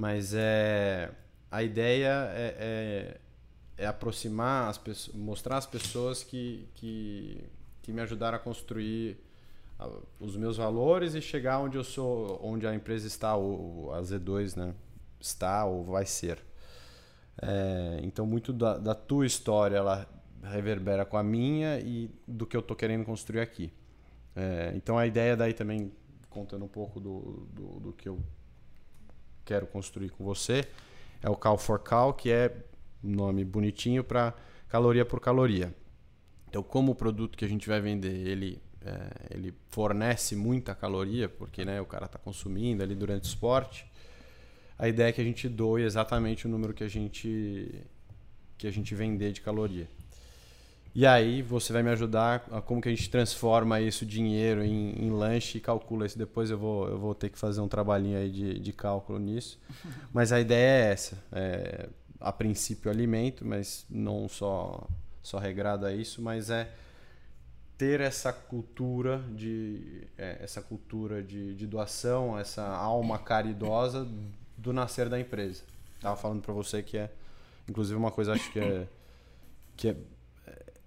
Mas é a ideia é, é, é aproximar as pessoas, mostrar às pessoas que, que, que me ajudaram a construir os meus valores e chegar onde eu sou, onde a empresa está, ou a Z2 né, está ou vai ser. É, então, muito da, da tua história ela reverbera com a minha e do que eu estou querendo construir aqui. É, então, a ideia daí também, contando um pouco do, do, do que eu quero construir com você, é o Cal for Cal, que é nome bonitinho para caloria por caloria. Então, como o produto que a gente vai vender, ele, é, ele fornece muita caloria, porque né, o cara está consumindo ali durante o esporte, a ideia é que a gente doe exatamente o número que a gente, que a gente vender de caloria. E aí você vai me ajudar a como que a gente transforma isso dinheiro em, em lanche e calcula isso. Depois eu vou, eu vou ter que fazer um trabalhinho aí de, de cálculo nisso. Mas a ideia é essa. É, a princípio alimento, mas não só, só regrado a isso, mas é ter essa cultura de é, essa cultura de, de doação, essa alma caridosa do nascer da empresa. Tava falando para você que é, inclusive uma coisa acho que é que é,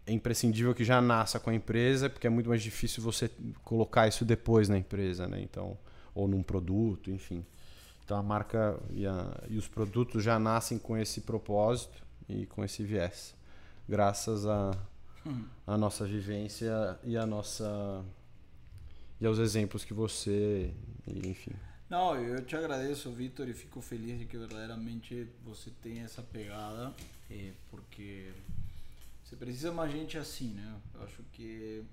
é imprescindível que já nasça com a empresa, porque é muito mais difícil você colocar isso depois na empresa, né? Então, ou num produto, enfim. Então a marca e, a, e os produtos já nascem com esse propósito e com esse viés, graças a a nossa vivência e a nossa e aos exemplos que você, enfim. Não, eu te agradeço, Vitor, e fico feliz de que verdadeiramente você tenha essa pegada, eh, porque você precisa mais gente assim, né? Eu acho que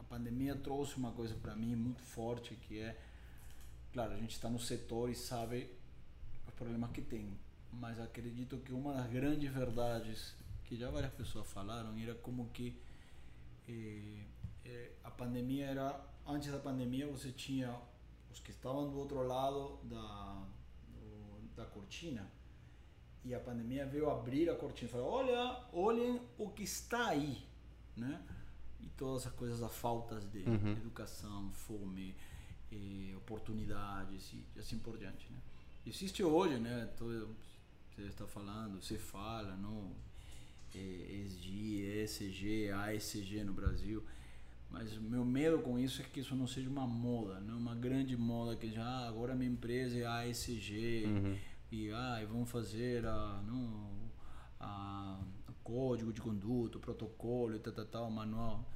a pandemia trouxe uma coisa para mim muito forte, que é, claro, a gente está no setor e sabe os problemas que tem, mas acredito que uma das grandes verdades que já várias pessoas falaram era como que eh, eh, a pandemia era antes da pandemia você tinha os que estavam do outro lado da do- da cortina e a pandemia veio abrir a cortina falou olha olhem o que está aí né? E todas as coisas as faltas de educação fome eh, oportunidades e assim por diante né? Existe hoje né todo, você está falando você fala não eh, ESG, ESG, ASG no Brasil. Mas o meu medo com isso é que isso não seja uma moda, não uma grande moda que já ah, agora minha empresa é ASG e ah, vamos fazer a, não, a, o código de conduta, o protocolo e tal, tal, tal, manual.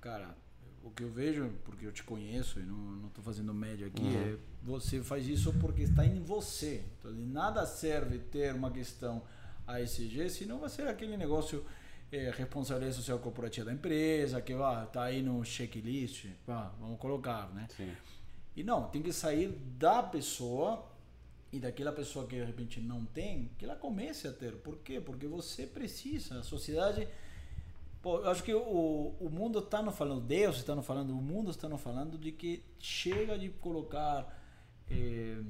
Cara, o que eu vejo, porque eu te conheço e não, não tô fazendo média aqui, é você faz isso porque está em você. Então, de nada serve ter uma questão ASG, senão vai ser aquele negócio é, responsabilidade social corporativa da empresa, que ah, tá aí no checklist, ah, vamos colocar, né? Sim. E não, tem que sair da pessoa e daquela pessoa que de repente não tem, que ela comece a ter. Por quê? Porque você precisa. A sociedade. Pô, eu acho que o, o mundo está nos falando, Deus está nos falando, o mundo está nos falando de que chega de colocar eh,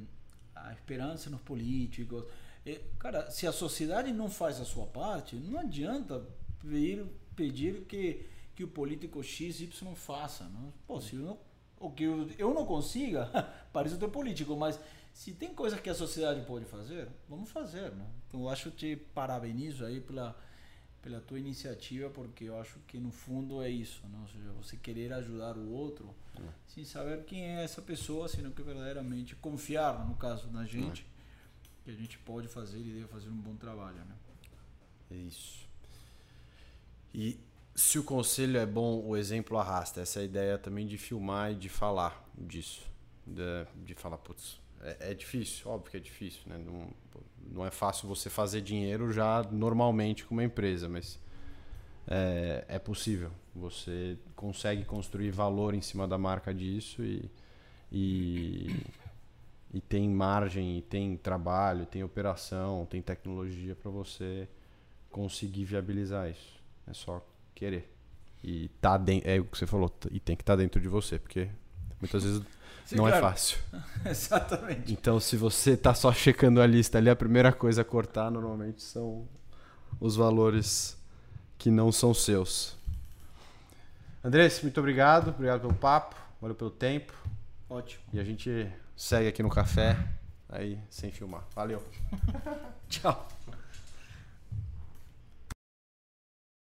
a esperança nos políticos. Eh, cara, se a sociedade não faz a sua parte, não adianta pedir, pedir que, que o político XY faça. Não? Pô, se eu não, o que eu, eu não consiga, parece ter político, mas se tem coisas que a sociedade pode fazer, vamos fazer. Né? Então eu acho que te parabenizo aí pela pela tua iniciativa, porque eu acho que no fundo é isso, não? ou seja, você querer ajudar o outro é. sem saber quem é essa pessoa, sino que verdadeiramente confiar, no caso da gente, é. que a gente pode fazer e deve fazer um bom trabalho. Né? É isso. E se o conselho é bom, o exemplo arrasta. Essa é a ideia também de filmar e de falar disso. De, de falar, putz, é, é, difícil, óbvio que é difícil, né? Não, não é fácil você fazer dinheiro já normalmente com uma empresa, mas é, é possível. Você consegue construir valor em cima da marca disso e, e, e tem margem, e tem trabalho, tem operação, tem tecnologia para você conseguir viabilizar isso. É só querer. E tá dentro, é o que você falou, e tem que estar tá dentro de você, porque muitas vezes Sim, não é claro. é fácil. Exatamente. Então, se você está só checando a lista ali, a primeira coisa a cortar normalmente são os valores que não são seus. Andrés, muito obrigado. Obrigado pelo papo. Valeu pelo tempo. Ótimo. E a gente segue aqui no café, aí sem filmar. Valeu. Tchau.